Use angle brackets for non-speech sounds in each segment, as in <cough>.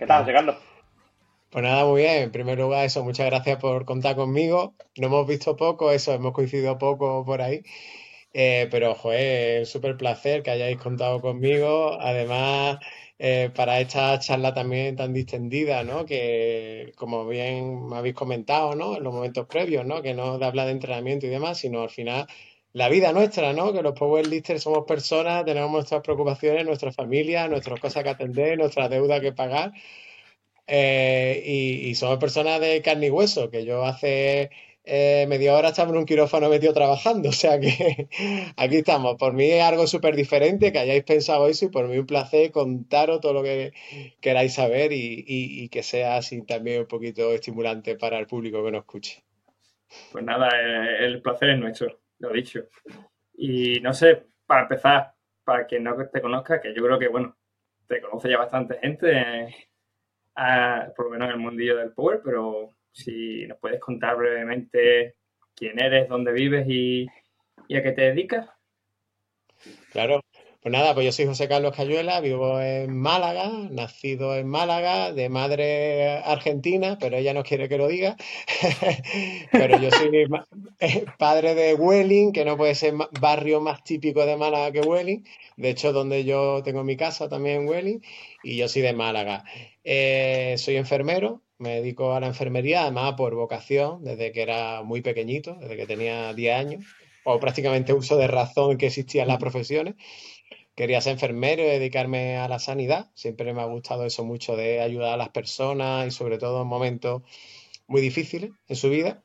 ¿Qué tal, Ricardo? Pues nada, muy bien. En primer lugar, eso, muchas gracias por contar conmigo. No hemos visto poco, eso, hemos coincidido poco por ahí. Eh, pero, joder, es súper placer que hayáis contado conmigo. Además, eh, para esta charla también tan distendida, ¿no? Que, como bien me habéis comentado, ¿no? En los momentos previos, ¿no? Que no de hablar de entrenamiento y demás, sino al final la vida nuestra, ¿no? Que los powerlifters somos personas, tenemos nuestras preocupaciones, nuestra familia, nuestras cosas que atender, nuestras deudas que pagar. Eh, y, somos personas de carne y hueso, que yo hace eh, media hora estaba en un quirófano metido trabajando, <laughs> o sea que aquí estamos. Por mí es algo súper diferente que hayáis pensado eso y por mí un placer contaros todo lo que queráis saber y, que sea así también un poquito estimulante para el público que nos escuche. Pues nada, eh, el placer es nuestro, lo dicho. Y no sé, para empezar, para quien no te conozca, que yo creo que, bueno, te conoce ya bastante gente por lo menos en el mundillo del Power, pero si nos puedes contar brevemente quién eres, dónde vives y, a qué te dedicas. Claro, pues nada, pues yo soy José Carlos Cayuela, vivo en Málaga, nacido en Málaga, de madre argentina, pero ella no quiere que lo diga. <laughs> pero yo soy <laughs> padre de Welling, que no puede ser barrio más típico de Málaga que Welling. De hecho, donde yo tengo mi casa también en Welling, y yo soy de Málaga. Eh, soy enfermero, me dedico a la enfermería, además por vocación, desde que era muy pequeñito, desde que tenía 10 años, o prácticamente uso de razón que existían las profesiones. Quería ser enfermero y dedicarme a la sanidad. Siempre me ha gustado eso mucho de ayudar a las personas y sobre todo en momentos muy difíciles en su vida.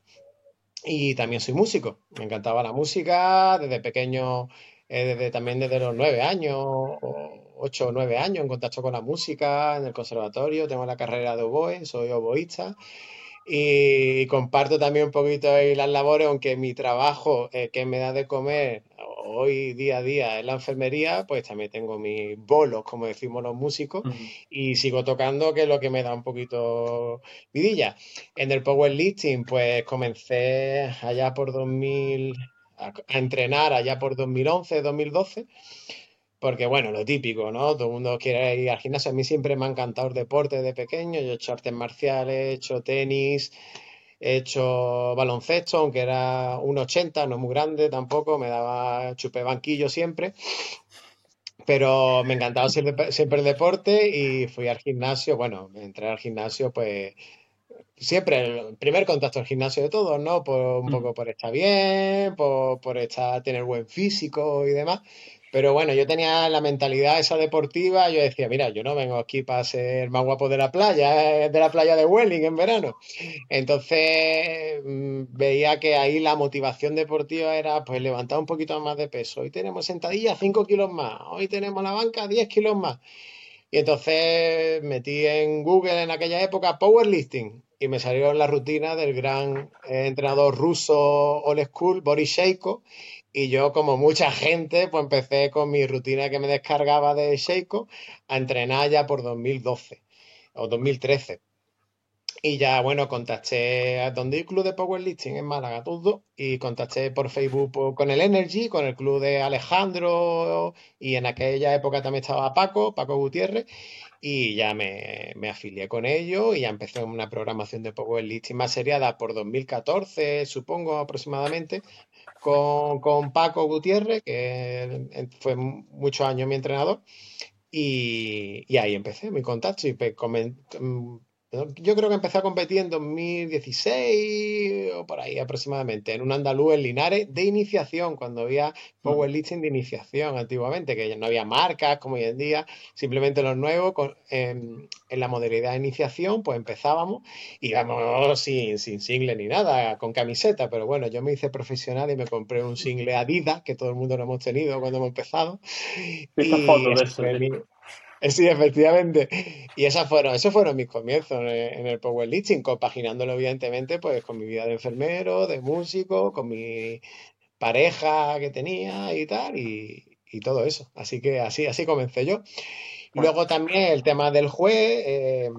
Y también soy músico. Me encantaba la música desde pequeño, eh, desde, también desde los nueve años o, 8 o 9 años en contacto con la música en el conservatorio, tengo la carrera de oboe, soy oboísta y comparto también un poquito ahí las labores, aunque mi trabajo eh, que me da de comer hoy día a día en la enfermería, pues también tengo mis bolos, como decimos los músicos, y sigo tocando, que es lo que me da un poquito vidilla. En el powerlifting, pues comencé allá por 2000, a, a entrenar allá por 2011, 2012 porque bueno, lo típico, ¿no? Todo el mundo quiere ir al gimnasio. A mí siempre me ha encantado el deporte de pequeño. Yo he hecho artes marciales, he hecho tenis, he hecho baloncesto, aunque era un 80, no muy grande tampoco, me daba chupe banquillo siempre. Pero me encantaba siempre, siempre el deporte y fui al gimnasio. Bueno, entré al gimnasio, pues siempre el primer contacto al gimnasio de todos, ¿no? Por, un mm. poco por estar bien, por, por estar, tener buen físico y demás. Pero bueno, yo tenía la mentalidad esa deportiva, yo decía, mira, yo no vengo aquí para ser más guapo de la playa, de la playa de Welling en verano. Entonces mm, veía que ahí la motivación deportiva era pues levantar un poquito más de peso. Hoy tenemos sentadilla 5 kilos más, hoy tenemos la banca 10 kilos más. Y entonces metí en Google en aquella época powerlifting y me salieron la rutina del gran entrenador ruso old school, Boris y yo, como mucha gente, pues empecé con mi rutina que me descargaba de Sheiko a entrenar ya por 2012 o 2013. Y ya, bueno, contacté a donde el club de powerlifting en Málaga, todo, y contacté por Facebook con el Energy, con el club de Alejandro, y en aquella época también estaba Paco, Paco Gutiérrez, y ya me, me afilié con ellos y ya empecé una programación de powerlifting más seriada por 2014, supongo aproximadamente, con, Paco Gutiérrez, que fue muchos años mi entrenador, y, ahí empecé mi contacto y mm, yo creo que empecé a competir en 2016 o por ahí aproximadamente, en un andaluz en Linares de iniciación, cuando había powerlifting de iniciación antiguamente, que no había marcas como hoy en día, simplemente los nuevos, en, la modalidad de iniciación, pues empezábamos, íbamos sin, sin single ni nada, con camiseta, pero bueno, yo me hice profesional y me compré un single Adidas, que todo el mundo lo hemos tenido cuando hemos empezado. Y Sí, efectivamente. Y esas fueron, esos fueron mis comienzos en el powerlifting, compaginándolo evidentemente pues con mi vida de enfermero, de músico, con mi pareja que tenía y tal, y, y todo eso. Así que así, así comencé yo. Luego también el tema del juez, eh,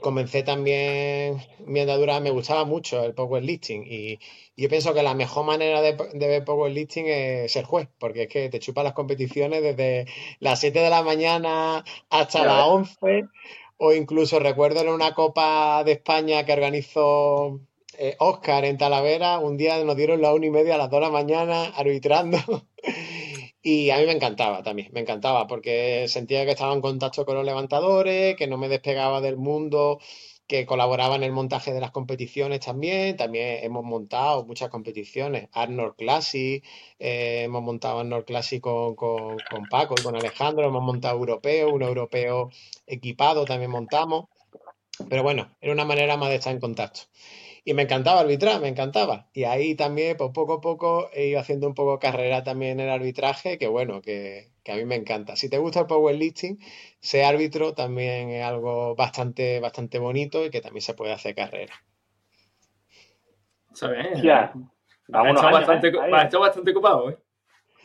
comencé también mi andadura, me gustaba mucho el powerlifting y, yo pienso que la mejor manera de, de, ver powerlifting es ser juez, porque es que te chupa las competiciones desde las 7 de la mañana hasta las 11 O incluso recuerdo en una Copa de España que organizó Oscar en Talavera, un día nos dieron la una y media a las dos de la mañana arbitrando. <laughs> Y a mí me encantaba también, me encantaba porque sentía que estaba en contacto con los levantadores, que no me despegaba del mundo, que colaboraba en el montaje de las competiciones también. También hemos montado muchas competiciones, Arnold Classic, eh, hemos montado Arnold Classic con, con, con, Paco y con Alejandro, hemos montado europeo, un europeo equipado también montamos. Pero bueno, era una manera más de estar en contacto. Y me encantaba arbitrar, me encantaba. Y ahí también, pues poco a poco, he ido haciendo un poco carrera también en el arbitraje, que bueno, que, a mí me encanta. Si te gusta el powerlifting, ser árbitro también es algo bastante, bastante bonito y que también se puede hacer carrera. ¿Sabes? Ya. Has estado bastante, ¿eh? bastante ocupado, ¿eh?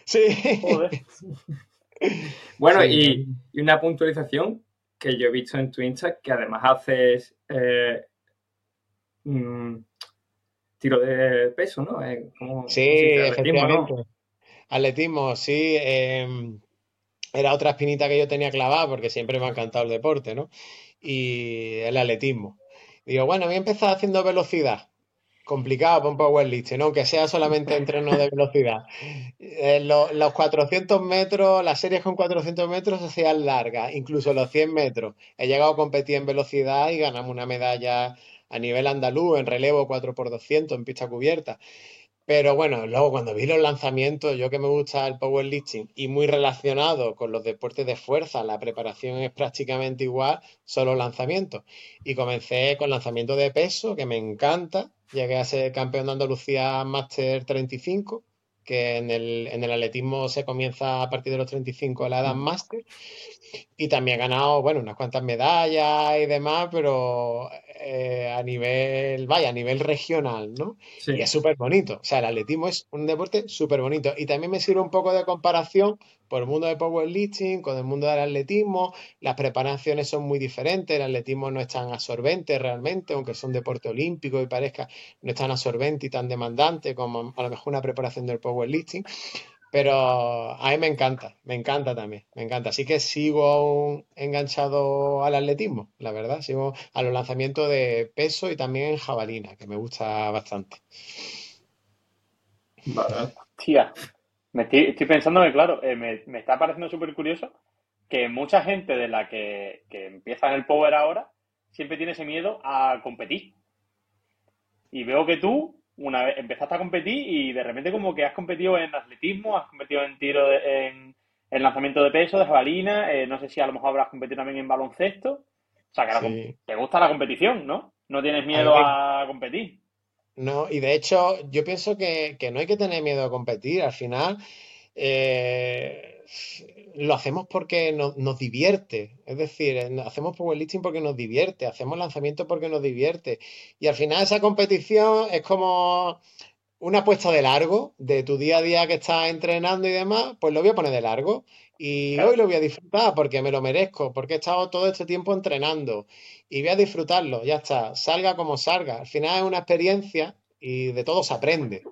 Sí. <laughs> bueno, Y, una puntualización que yo he visto en tu Insta, que además haces eh, Mm, tiro de peso, ¿no? Eh, sí, efectivamente. Atletismo, sí. Em, era otra espinita que yo tenía clavada porque siempre me ha encantado el deporte, ¿no? Y el atletismo. Digo, bueno, voy a empezar haciendo velocidad. Complicado para un powerlifting, ¿no? Que sea solamente entreno de velocidad. Eh, los 400 metros, las series con 400 metros se hacían largas, incluso los 100 metros. He llegado a competir en velocidad y ganamos una medalla a nivel andaluz, en relevo 4x200, en pista cubierta. Pero bueno, luego cuando vi los lanzamientos, yo que me gusta el powerlifting y muy relacionado con los deportes de fuerza, la preparación es prácticamente igual, solo lanzamientos. Y comencé con lanzamiento de peso, que me encanta. Llegué a ser campeón de Andalucía Master 35, que en el, en el atletismo se comienza a partir de los 35 a la edad Master. Y también he ganado, bueno, unas cuantas medallas y demás, pero eh, a nivel, vaya, a nivel regional, ¿no? Y es súper bonito. O sea, el atletismo es un deporte súper bonito. Y también me sirve un poco de comparación por el mundo del powerlifting con el mundo del atletismo. Las preparaciones son muy diferentes. El atletismo no es tan absorbente realmente, aunque es un deporte olímpico y parezca no es tan absorbente y tan demandante como a lo mejor una preparación del powerlifting. Pero a mí me encanta, me encanta también, me encanta. Así que sigo enganchado al atletismo, la verdad. Sigo a los lanzamientos de peso y también jabalina, que me gusta bastante. Vale. Tía, me estoy, pensando que, claro, eh, me, está pareciendo súper curioso que mucha gente de la que, que empieza en el Power ahora siempre tiene ese miedo a competir. Y veo que tú una vez empezaste a competir y de repente como que has competido en atletismo, has competido en tiro, de, en, lanzamiento de peso, de jabalina, eh, no sé si a lo mejor habrás competido también en baloncesto. O sea, que te gusta la competición, ¿no? No tienes miedo a, competir. No, y de hecho yo pienso que, que, no hay que tener miedo a competir. Al final, eh, lo hacemos porque nos divierte. Es decir, hacemos powerlifting porque nos divierte, hacemos lanzamiento porque nos divierte. Y al final esa competición es como una apuesta de largo de tu día a día que estás entrenando y demás, pues lo voy a poner de largo. Y hoy lo voy a disfrutar porque me lo merezco, porque he estado todo este tiempo entrenando y voy a disfrutarlo, ya está, salga como salga. Al final es una experiencia y de todo se aprende.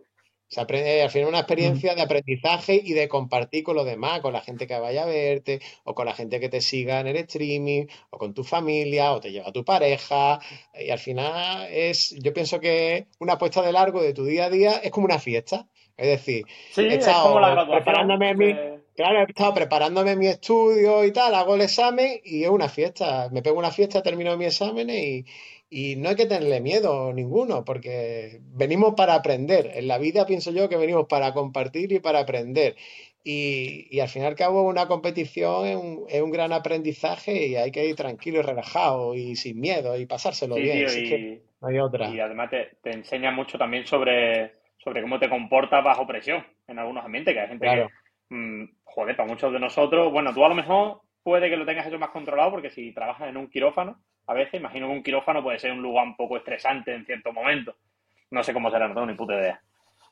Se aprende, al final una experiencia de aprendizaje y de compartir con los demás, con la gente que vaya a verte, o con la gente que te siga en el streaming, o con tu familia, o te lleva tu pareja. Y al final es, yo pienso que una apuesta de largo de tu día a día es como una fiesta. Es decir, he estado preparándome mi, claro, he estado preparándome mi estudio y tal, hago el examen y es una fiesta. Me pego una fiesta, termino mi examen y, y no hay que tenerle miedo ninguno, porque venimos para aprender. En la vida pienso yo que venimos para compartir y para aprender. Y, al fin y al cabo una competición es un, gran aprendizaje y hay que ir tranquilo y relajado y sin miedo y pasárselo bien. y, no hay otra. Y además te, enseña mucho también sobre, sobre cómo te comportas bajo presión en algunos ambientes, que hay gente que, mm, joder, para muchos de nosotros, bueno, tú a lo mejor puede que lo tengas hecho más controlado porque si trabajas en un quirófano, a veces imagino que un quirófano puede ser un lugar un poco estresante en ciertos momentos. No sé cómo será, no tengo ni puta idea.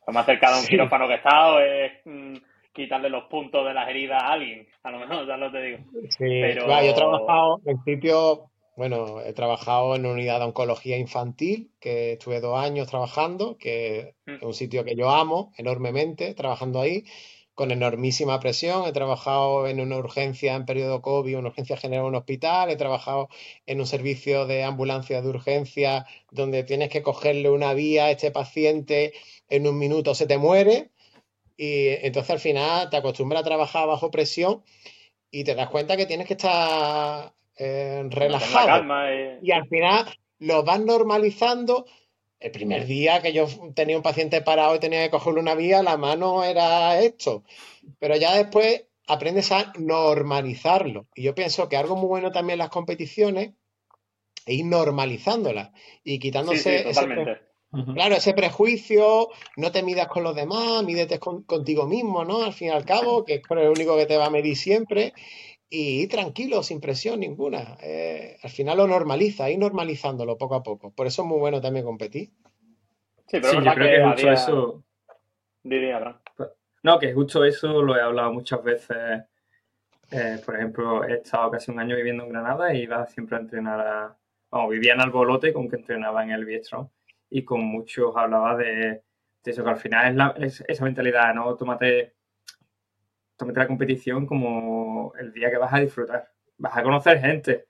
Lo más cercano a un quirófano que he estado es mm, quitarle los puntos de las heridas a alguien, a lo mejor, ya lo te digo. Sí, Pero... yo he trabajado, en principio, bueno, he trabajado en una unidad de oncología infantil, que estuve dos años trabajando, que mm. es un sitio que yo amo enormemente, trabajando ahí con enormísima presión. He trabajado en una urgencia en periodo COVID, una urgencia general en un hospital. He trabajado en un servicio de ambulancia de urgencia donde tienes que cogerle una vía a este paciente, en un minuto se te muere. Y entonces al final te acostumbras a trabajar bajo presión y te das cuenta que tienes que estar eh, relajado. Y al final lo vas normalizando el primer día que yo tenía un paciente parado y tenía que cogerle una vía, la mano era esto. Pero ya después aprendes a normalizarlo. Y yo pienso que algo muy bueno también en las competiciones es ir normalizándolas y quitándose ese, claro, ese prejuicio, no te midas con los demás, mídete contigo mismo, ¿no? Al fin y al cabo, que es el único que te va a medir siempre y tranquilo, sin presión ninguna. Eh, al final lo normaliza, ir normalizándolo poco a poco. Por eso es muy bueno también competir. Sí, pero yo creo que, justo eso. No, que justo eso lo he hablado muchas veces. Eh, por ejemplo, he estado casi un año viviendo en Granada y iba siempre a entrenar a. Vamos, vivía en Albolote con que entrenaba en el Biestro y con muchos hablaba de, eso, que al final es, esa mentalidad, ¿no? Tómate tómate la competición como el día que vas a disfrutar. Vas a conocer gente.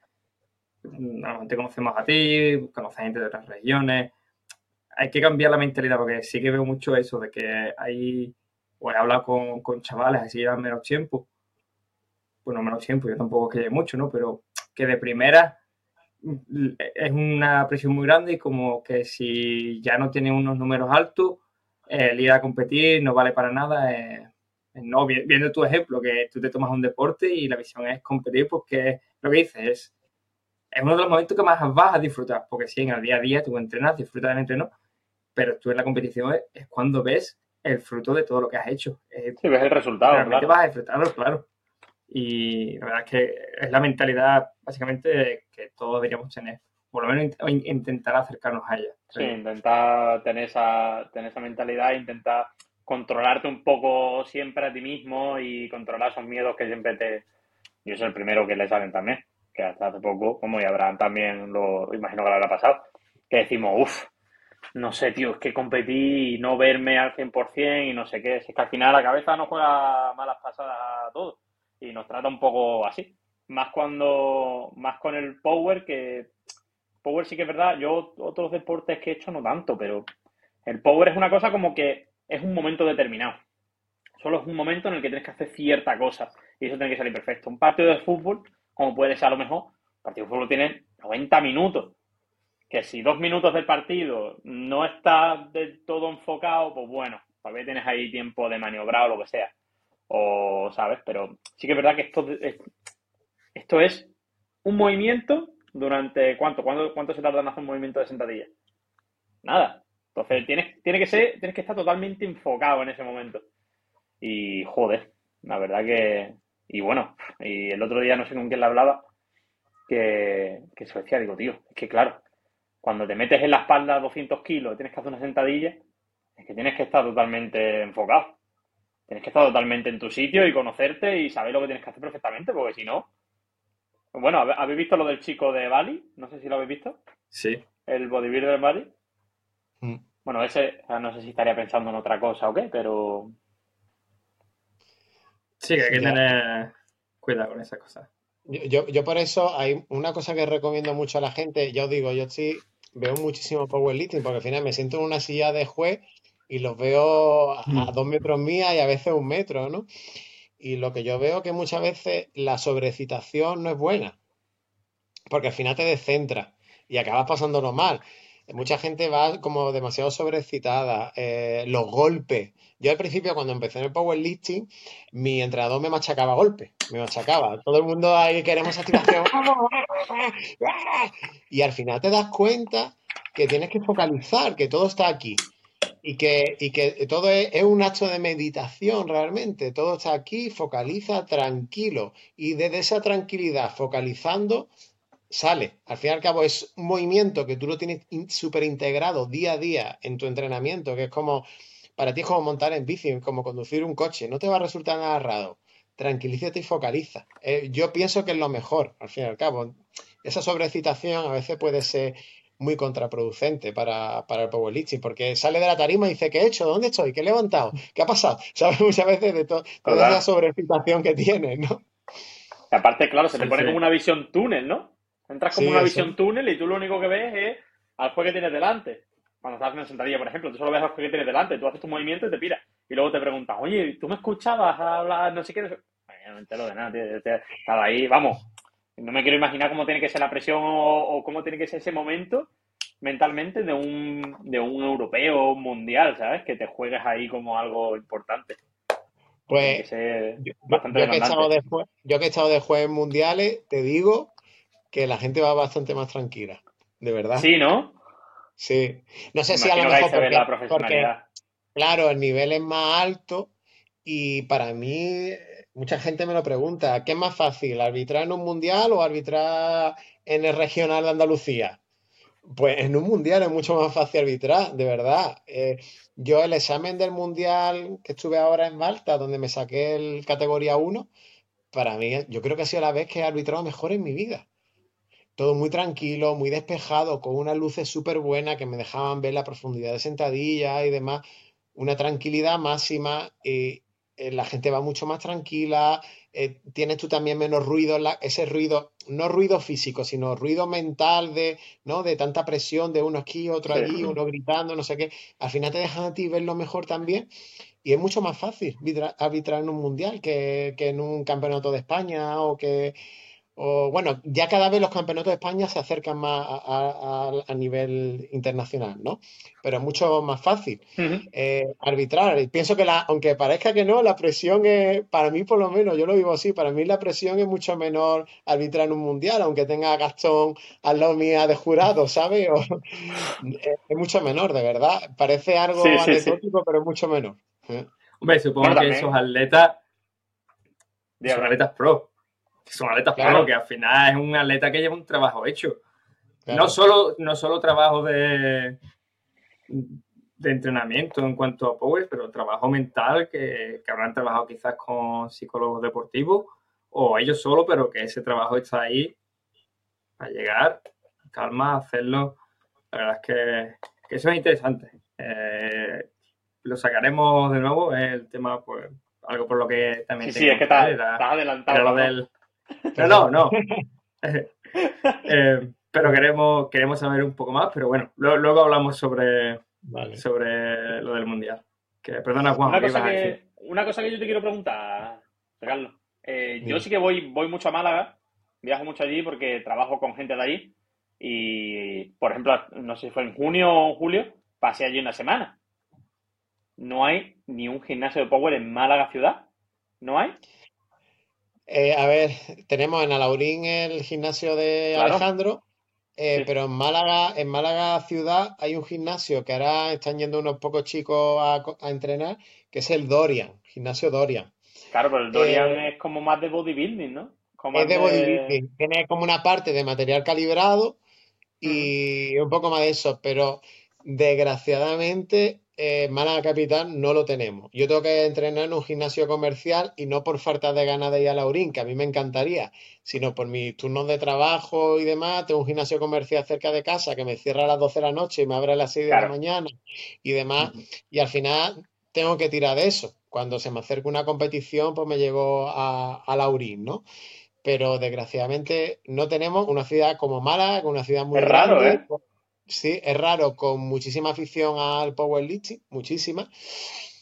Normalmente conocemos a ti, conoces gente de otras regiones. Hay que cambiar la mentalidad porque sí que veo mucho eso de que hay, o he hablado con, chavales así llevan menos tiempo. Bueno, menos tiempo, yo tampoco que mucho, ¿no? Pero que de primera es una presión muy grande y como que si ya no tiene unos números altos, el ir a competir no vale para nada. Eh, no, viendo tu ejemplo, que tú te tomas un deporte y la visión es competir, porque lo que dices es, es uno de los momentos que más vas a disfrutar, porque si en el día a día tú entrenas, disfrutas del entreno, pero tú en la competición es, cuando ves el fruto de todo lo que has hecho. sí, ves el resultado. Realmente vas a disfrutarlo, claro. Y la verdad es que es la mentalidad, básicamente, que todos deberíamos tener. Por lo menos intentar acercarnos a ella. Sí, intentar tener esa, tener esa mentalidad, intentar controlarte un poco siempre a ti mismo y controlar esos miedos que siempre te... Yo soy el primero que le salen también, que hasta hace poco, como y Abraham también lo imagino que lo habrá pasado, que decimos, uff, no sé, tío, es que competí y no verme al 100% y no sé qué. Es que al final la cabeza nos juega malas pasadas a todos y nos trata un poco así. Más cuando, más con el power, que power sí que es verdad, yo otros deportes que he hecho no tanto, pero el power es una cosa como que es un momento determinado. Solo es un momento en el que tienes que hacer cierta cosa y eso tiene que salir perfecto. Un partido de fútbol, como puede ser a lo mejor, un partido de fútbol tiene 90 minutos. Que si dos minutos del partido no está del todo enfocado, pues bueno, tal vez tienes ahí tiempo de maniobrar o lo que sea. O, ¿sabes? Pero sí que es verdad que esto es, esto es un movimiento durante. ¿Cuánto? ¿Cuánto, cuánto se tarda en hacer un movimiento de sentadilla? Nada. Entonces, tienes, tiene que ser, tienes que estar totalmente enfocado en ese momento. Y joder, la verdad que. Y bueno, y el otro día no sé con quién le hablaba, que, que se decía, digo, tío, es que claro, cuando te metes en la espalda 200 kilos y tienes que hacer una sentadilla, es que tienes que estar totalmente enfocado. Tienes que estar totalmente en tu sitio y conocerte y saber lo que tienes que hacer perfectamente, porque si no. Bueno, ¿habéis visto lo del chico de Bali? No sé si lo habéis visto. Sí. El bodybuilder de Bali. Mm. Bueno, ese no sé si estaría pensando en otra cosa o qué, pero. Sí, que hay que tener cuidado con esas cosas. Yo, yo, por eso hay una cosa que recomiendo mucho a la gente. Ya os digo, yo sí veo muchísimo powerlifting porque al final me siento en una silla de juez y los veo a, mm. dos metros mía y a veces un metro, ¿no? Y lo que yo veo que muchas veces la sobrecitación no es buena porque al final te descentra y acabas pasándolo mal. Mucha gente va como demasiado sobrecitada. Eh, los golpes. Yo al principio, cuando empecé en el powerlifting, mi entrenador me machacaba golpes. Me machacaba. Todo el mundo ahí queremos activación. <laughs> y al final te das cuenta que tienes que focalizar, que todo está aquí. Y que, y que todo es, es, un acto de meditación realmente. Todo está aquí, focaliza tranquilo. Y desde esa tranquilidad, focalizando, sale. Al fin y al cabo es un movimiento que tú lo tienes súper integrado día a día en tu entrenamiento, que es como, para ti es como montar en bici, como conducir un coche. No te va a resultar nada raro. Tranquilízate y focaliza. Eh, yo pienso que es lo mejor, al fin y al cabo. Esa sobrecitación a veces puede ser muy contraproducente para, para el powerlifting, porque sale de la tarima y dice, ¿qué he hecho? ¿Dónde estoy? ¿Qué he levantado? ¿Qué ha pasado? <laughs> ¿Sabes? Muchas veces de toda esa sobreexcitación que tiene, ¿no? Y aparte, claro, se te pone como una visión túnel, ¿no? Entras como una visión túnel y tú lo único que ves es al juez que tienes delante. Cuando estás haciendo sentadilla, por ejemplo, tú solo ves al juez que tienes delante, tú haces tu movimiento y te piras. Y luego te preguntas, oye, ¿tú me escuchabas hablar no sé qué? No, me entero de nada, tío. Estaba ahí, vamos. No me quiero imaginar cómo tiene que ser la presión o, cómo tiene que ser ese momento mentalmente de un, de un europeo mundial, ¿sabes? Que te juegues ahí como algo importante. Pues yo, que he estado de yo que he estado de jueves mundiales, te digo que la gente va bastante más tranquila, de verdad. Sí, ¿no? Sí. No sé si a lo mejor porque, claro, el nivel es más alto y para mí mucha gente me lo pregunta, ¿qué es más fácil, arbitrar en un mundial o arbitrar en el regional de Andalucía? Pues en un mundial es mucho más fácil arbitrar, de verdad. Eh, yo el examen del mundial que estuve ahora en Malta, donde me saqué el categoría 1, para mí yo creo que ha sido la vez que he arbitrado mejor en mi vida. Todo muy tranquilo, muy despejado, con unas luces súper buenas que me dejaban ver la profundidad de sentadilla y demás. Una tranquilidad máxima. y eh, la gente va mucho más tranquila, eh, tienes tú también menos ruido, ese ruido, no ruido físico, sino ruido mental de, ¿no? de tanta presión de uno aquí, otro allí, uno gritando, no sé qué. Al final te dejan a ti verlo mejor también y es mucho más fácil arbitrar en un mundial que, que en un campeonato de España o que o bueno, ya cada vez los campeonatos de España se acercan más a, nivel internacional, ¿no? Pero es mucho más fácil eh, arbitrar. Y pienso que, la, aunque parezca que no, la presión es, para mí por lo menos, yo lo vivo así, para mí la presión es mucho menor arbitrar en un mundial, aunque tenga a Gastón al lado mía de jurado, ¿sabes? es, mucho menor, de verdad. Parece algo anecdótico, pero es mucho menor. ¿eh? Hombre, supongo que esos atletas son atletas pro son atletas claro. que al final es un atleta que lleva un trabajo hecho. No, solo, no solo trabajo de, de entrenamiento en cuanto a power, pero trabajo mental que, que, habrán trabajado quizás con psicólogos deportivos o ellos solo, pero que ese trabajo está ahí para llegar, calma, hacerlo. La verdad es que, que eso es interesante. Eh, lo sacaremos de nuevo, es el tema, pues, algo por lo que también... Sí, sí, es que estás, adelantado. lo del, pero no, no. <laughs> <laughs> Eh, pero queremos, queremos saber un poco más, pero bueno, luego, hablamos sobre, sobre lo del Mundial. Que, perdona, Juan, una cosa, que, una cosa que yo te quiero preguntar, Carlos. Eh, yo sí que voy, voy mucho a Málaga, viajo mucho allí porque trabajo con gente de allí y, por ejemplo, no sé si fue en junio o julio, pasé allí una semana. No hay ni un gimnasio de Power en Málaga ciudad. ¿No hay? Eh, a ver, tenemos en Alaurín el gimnasio de Alejandro, eh, pero en Málaga, en Málaga ciudad hay un gimnasio que ahora están yendo unos pocos chicos a, entrenar, que es el Dorian, gimnasio Dorian. Claro, pero el Dorian eh, es como más de bodybuilding, ¿no? es de, bodybuilding, tiene como una parte de material calibrado y un poco más de eso, pero desgraciadamente eh, Málaga Capital no lo tenemos. Yo tengo que entrenar en un gimnasio comercial y no por falta de ganas de ir a Laurín, que a mí me encantaría, sino por mis turnos de trabajo y demás. Tengo un gimnasio comercial cerca de casa que me cierra a las 12 de la noche y me abre a las 6 de la mañana y demás. Y al final tengo que tirar de eso. Cuando se me acerca una competición, pues me llevo a, a Laurín, ¿no? Pero desgraciadamente no tenemos una ciudad como Málaga, una ciudad muy raro, ¿eh? Sí, es raro, con muchísima afición al powerlifting, muchísima,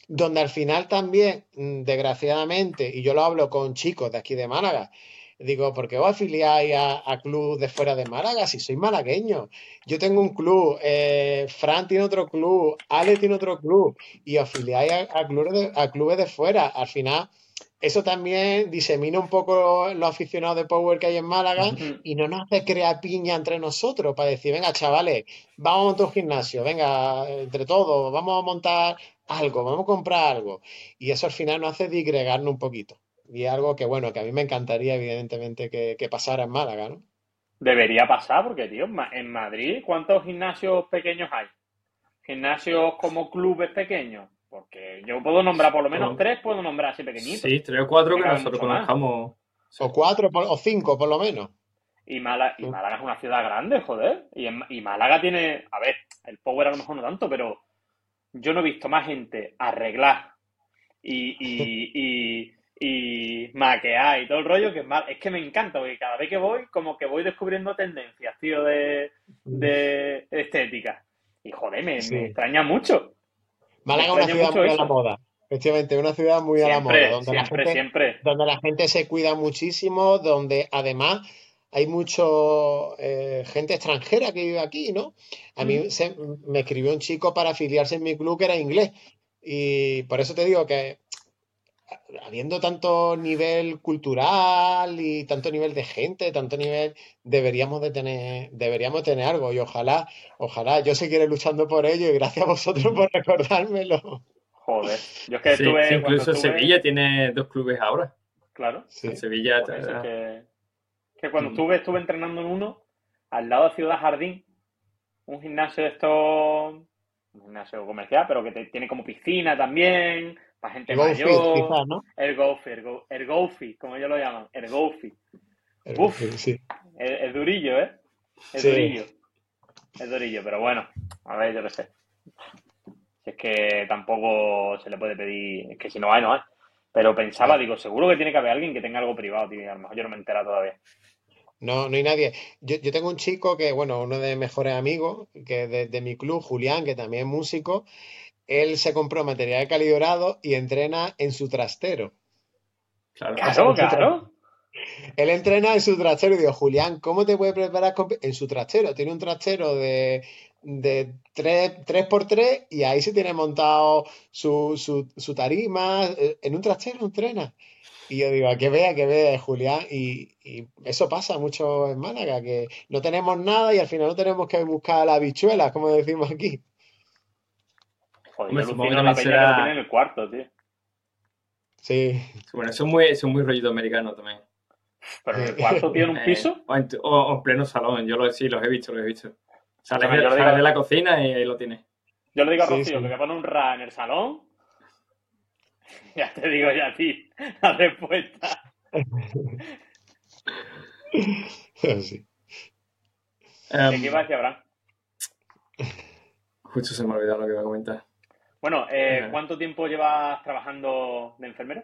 donde al final también, mm, desgraciadamente, y yo lo hablo con chicos de aquí de Málaga, digo, ¿por qué os afiliáis a, a clubes de fuera de Málaga si sois malagueños? Yo tengo un club, eh, Fran tiene otro club, Ale tiene otro club, y os afiliáis a, clubes a clubes de fuera. Al final eso también disemina un poco los aficionados de Power que hay en Málaga y no nos hace crear piña entre nosotros para decir, venga, chavales, vamos a montar un gimnasio, venga, entre todos, vamos a montar algo, vamos a comprar algo. Y eso al final nos hace digregarnos un poquito. Y algo que, bueno, que a mí me encantaría, evidentemente, que, que pasara en Málaga, ¿no? Debería pasar, porque, tío, en Madrid, ¿cuántos gimnasios pequeños hay? Gimnasios como clubes pequeños. Porque yo puedo nombrar por lo menos tres, puedo nombrar así pequeñitos. Sí, tres o cuatro que nosotros conozcamos. O cuatro o cinco, por lo menos. Y, Málaga, y Málaga es una ciudad grande, joder. Y, y Málaga tiene, a ver, el Power a lo mejor no tanto, pero yo no he visto más gente arreglar y, y, <laughs> y, maquear y todo el rollo que es mal. Es que me encanta, porque cada vez que voy, como que voy descubriendo tendencias, tío, de, de estética. Y joder, me, extraña mucho. Málaga es una ciudad muy a la moda. Efectivamente, una ciudad muy a la moda. Donde la gente, siempre. Donde la gente se cuida muchísimo, donde además hay mucho eh, gente extranjera que vive aquí, ¿no? A mí mm. me escribió un chico para afiliarse en mi club que era inglés. Y por eso te digo que habiendo tanto nivel cultural y tanto nivel de gente, tanto nivel, deberíamos de tener, deberíamos tener algo y ojalá, ojalá, yo seguiré luchando por ello y gracias a vosotros por recordármelo. Joder, yo es que estuve... incluso Sevilla tiene dos clubes ahora. Claro. Sí. Sevilla... que, que, cuando mm. estuve, estuve entrenando en uno, al lado de Ciudad Jardín, un gimnasio de estos, un gimnasio comercial, pero que tiene como piscina también, gente el mayor. ¿no? El Gofi, el, Gofi, como ellos lo llaman, el Gofi. Uf, sí. el, durillo, ¿eh? El durillo. El durillo, pero bueno, a ver, yo qué sé. Si es que tampoco se le puede pedir, es que si no hay, no hay. Pero pensaba, digo, seguro que tiene que haber alguien que tenga algo privado, tío. A lo mejor yo no me entera todavía. No, no hay nadie. Yo, yo, tengo un chico que, bueno, uno de mis mejores amigos, que de, de mi club, Julián, que también es músico, él se compró material de calidorado y entrena en su trastero. Claro, claro. Él entrena en su trastero y digo, Julián, ¿cómo te puede preparar en su trastero? Tiene un trastero de, de 3, x 3 y ahí se tiene montado su, su, tarima. En un trastero entrena. Y yo digo, que vea, que vea, Julián. Y, y, eso pasa mucho en Málaga, que no tenemos nada y al final no tenemos que buscar la bichuela, como decimos aquí. Joder, yo alucino la peña que lo tiene en el cuarto, tío. Sí. Bueno, eso es muy, es muy rollito americano también. ¿Pero en el cuarto tiene un eh, piso? o, en, pleno salón, yo lo, sí, los he visto, los he visto. Sales, de, de, la cocina y ahí lo tienes. Yo le digo a Rocío que me pone un RA en el salón. <laughs> Ya te digo ya a ti la respuesta. <laughs> sí. Um, ¿Qué Abraham? Justo se me ha olvidado lo que iba a comentar. Bueno, eh, ¿cuánto tiempo llevas trabajando de enfermero?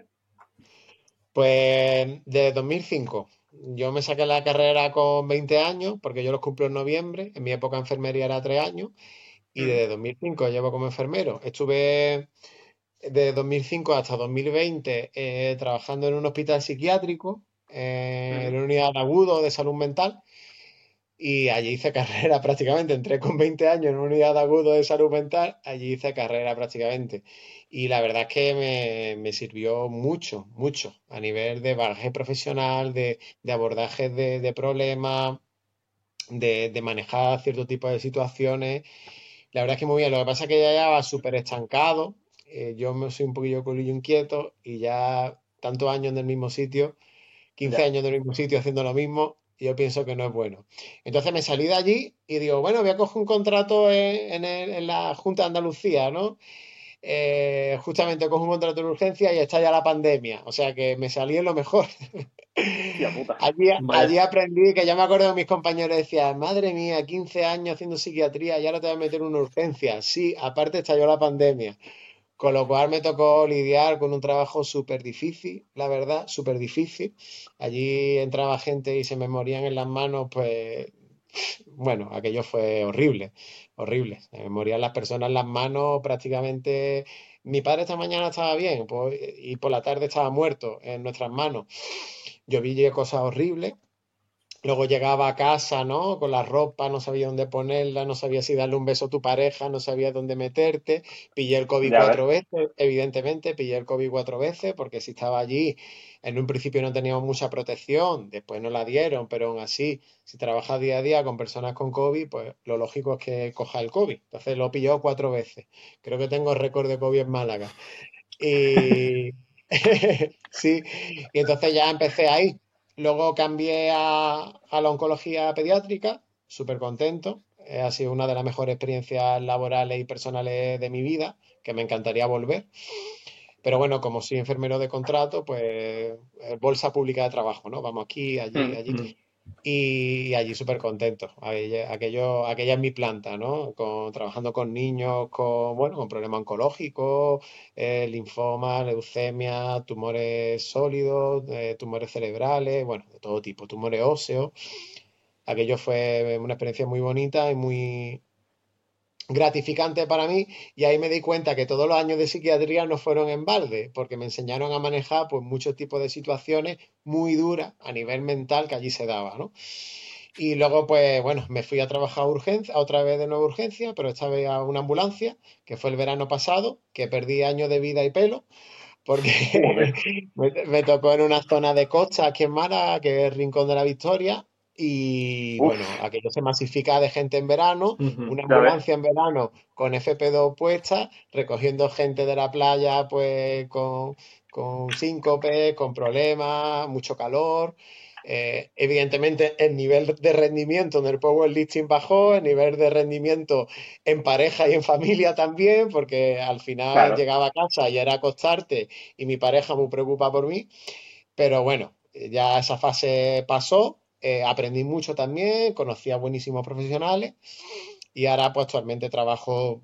Pues desde 2005. Yo me saqué la carrera con 20 años, porque yo los cumplo en noviembre. En mi época enfermería era 3 años. Y desde 2005 llevo como enfermero. Estuve de 2005 hasta 2020 eh, trabajando en un hospital psiquiátrico, eh, en una unidad agudo de salud mental y allí hice <laughs> carrera prácticamente. Entré con 20 años en una unidad de agudo de salud mental, allí hice carrera prácticamente. Y la verdad es que me, sirvió mucho, mucho a nivel de bagaje profesional, de, de abordaje de, problemas, de, manejar cierto tipo de situaciones. La verdad es que muy bien. Lo que pasa es que ya estaba súper estancado. Eh, yo me soy un poquillo culillo inquieto y ya tantos años en el mismo sitio, 15 años en el mismo sitio haciendo lo mismo, yo pienso que no es bueno. Entonces me salí de allí y digo, bueno, voy a coger un contrato en, la Junta de Andalucía, ¿no? Eh, justamente cojo un contrato de urgencia y está ya la pandemia. O sea que me salí en lo mejor. allí, allí, aprendí que ya me acuerdo de mis compañeros decían, madre mía, 15 años haciendo psiquiatría, ya no te voy a meter en una urgencia. Sí, aparte estalló la pandemia. Con lo cual me tocó lidiar con un trabajo súper difícil, la verdad, súper difícil. Allí entraba gente y se me morían en las manos, pues, bueno, aquello fue horrible, horrible. Me morían las personas en las manos prácticamente. Mi padre esta mañana estaba bien pues, y por la tarde estaba muerto en nuestras manos. Yo vi cosas horribles Luego llegaba a casa, ¿no? Con la ropa, no sabía dónde ponerla, no sabía si darle un beso a tu pareja, no sabía dónde meterte. Pillé el COVID cuatro veces, evidentemente, pillé el COVID cuatro veces, porque si estaba allí, en un principio no teníamos mucha protección, después no la dieron, pero aún así, si trabajas día a día con personas con COVID, pues lo lógico es que coja el COVID. Entonces lo pilló cuatro veces. Creo que tengo récord de COVID en Málaga. Y <laughs> sí, y entonces ya empecé ahí Luego cambié a, la oncología pediátrica, súper contento. Eh, ha sido una de las mejores experiencias laborales y personales de mi vida, que me encantaría volver. Pero bueno, como soy enfermero de contrato, pues eh, bolsa pública de trabajo, ¿no? Vamos aquí, allí, mm, allí. Y allí súper contento. Aquello, aquella es mi planta, ¿no? Con, trabajando con niños con, bueno, con problemas oncológicos, eh, linfoma, leucemia, tumores sólidos, eh, tumores cerebrales, bueno, de todo tipo, tumores óseos. Aquello fue una experiencia muy bonita y muy, gratificante para mí y ahí me di cuenta que todos los años de psiquiatría no fueron en balde, porque me enseñaron a manejar pues muchos tipos de situaciones muy duras a nivel mental que allí se daba, ¿no? Y luego, pues bueno, me fui a trabajar a urgencia, otra vez de nuevo urgencia, pero esta vez a una ambulancia, que fue el verano pasado, que perdí años de vida y pelo, porque <laughs> me, me, tocó en una zona de costa aquí en Mara, que es Rincón de la Victoria, y bueno, aquello se masifica de gente en verano, una ambulancia en verano con FP2 puesta, recogiendo gente de la playa pues con, con síncope, con problemas, mucho calor. Eh, evidentemente el nivel de rendimiento en el powerlifting bajó, el nivel de rendimiento en pareja y en familia también, porque al final llegaba a casa y era acostarte y mi pareja muy preocupa por mí. Pero bueno, ya esa fase pasó eh, aprendí mucho también, conocí a buenísimos profesionales y ahora pues actualmente trabajo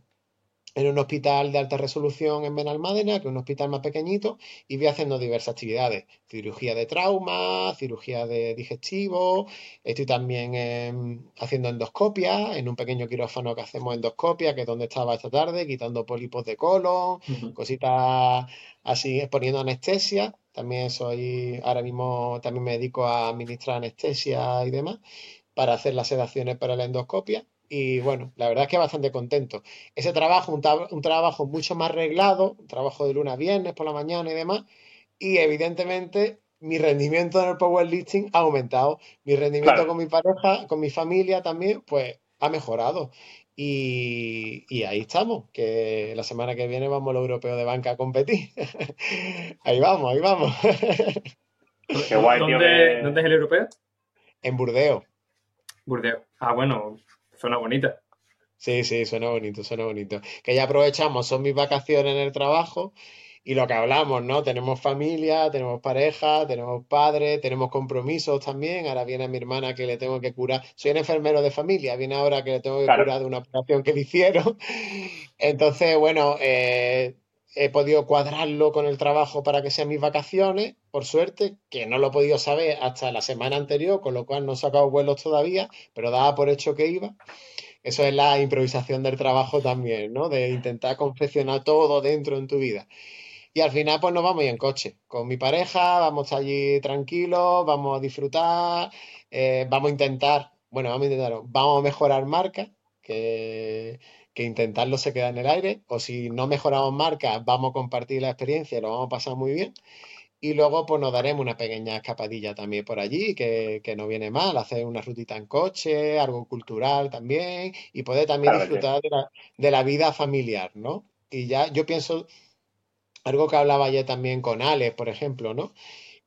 en un hospital de alta resolución en Benalmádena, que es un hospital más pequeñito, y voy haciendo diversas actividades. Cirugía de trauma, cirugía de digestivo, estoy también haciendo endoscopia, en un pequeño quirófano que hacemos endoscopia, que es donde estaba esta tarde, quitando pólipos de colon, cositas así, poniendo anestesia. También soy, ahora mismo también me dedico a administrar anestesia y demás para hacer las sedaciones para la endoscopia. Y bueno, la verdad es que bastante contento. Ese trabajo, un, trabajo mucho más reglado, un trabajo de luna a viernes por la mañana y demás. Y evidentemente mi rendimiento en el powerlifting ha aumentado. Mi rendimiento con mi pareja, con mi familia también, pues ha mejorado. Y, ahí estamos, que la semana que viene vamos al europeo de banca a competir. <laughs> ahí vamos, ahí vamos. Qué guay, ¿Dónde, ¿Dónde es el europeo? En Burdeo. Burdeo. Ah, bueno, suena bonita. Sí, sí, suena bonito, suena bonito. Que ya aprovechamos, son mis vacaciones en el trabajo y lo que hablamos, ¿no? Tenemos familia, tenemos pareja, tenemos padres, tenemos compromisos también. Ahora viene mi hermana que le tengo que curar. Soy un enfermero de familia, viene ahora que le tengo que curar de una operación que le hicieron. Entonces, bueno, eh, he podido cuadrarlo con el trabajo para que sean mis vacaciones, por suerte, que no lo he podido saber hasta la semana anterior, con lo cual no he sacado vuelos todavía, pero daba por hecho que iba. Eso es la improvisación del trabajo también, ¿no? De intentar confeccionar todo dentro en tu vida. Y al final, pues nos vamos en coche. Con mi pareja, vamos allí tranquilos, vamos a disfrutar, eh, vamos a intentar, bueno, vamos a intentar, vamos a mejorar marca, que, que intentarlo se queda en el aire. O si no mejoramos marca, vamos a compartir la experiencia y lo vamos a pasar muy bien. Y luego, pues nos daremos una pequeña escapadilla también por allí, que, que no viene mal, hacer una rutita en coche, algo cultural también, y poder también disfrutar de la, de la vida familiar, ¿no? Y ya yo pienso algo que hablaba ayer también con Alex, por ejemplo, ¿no?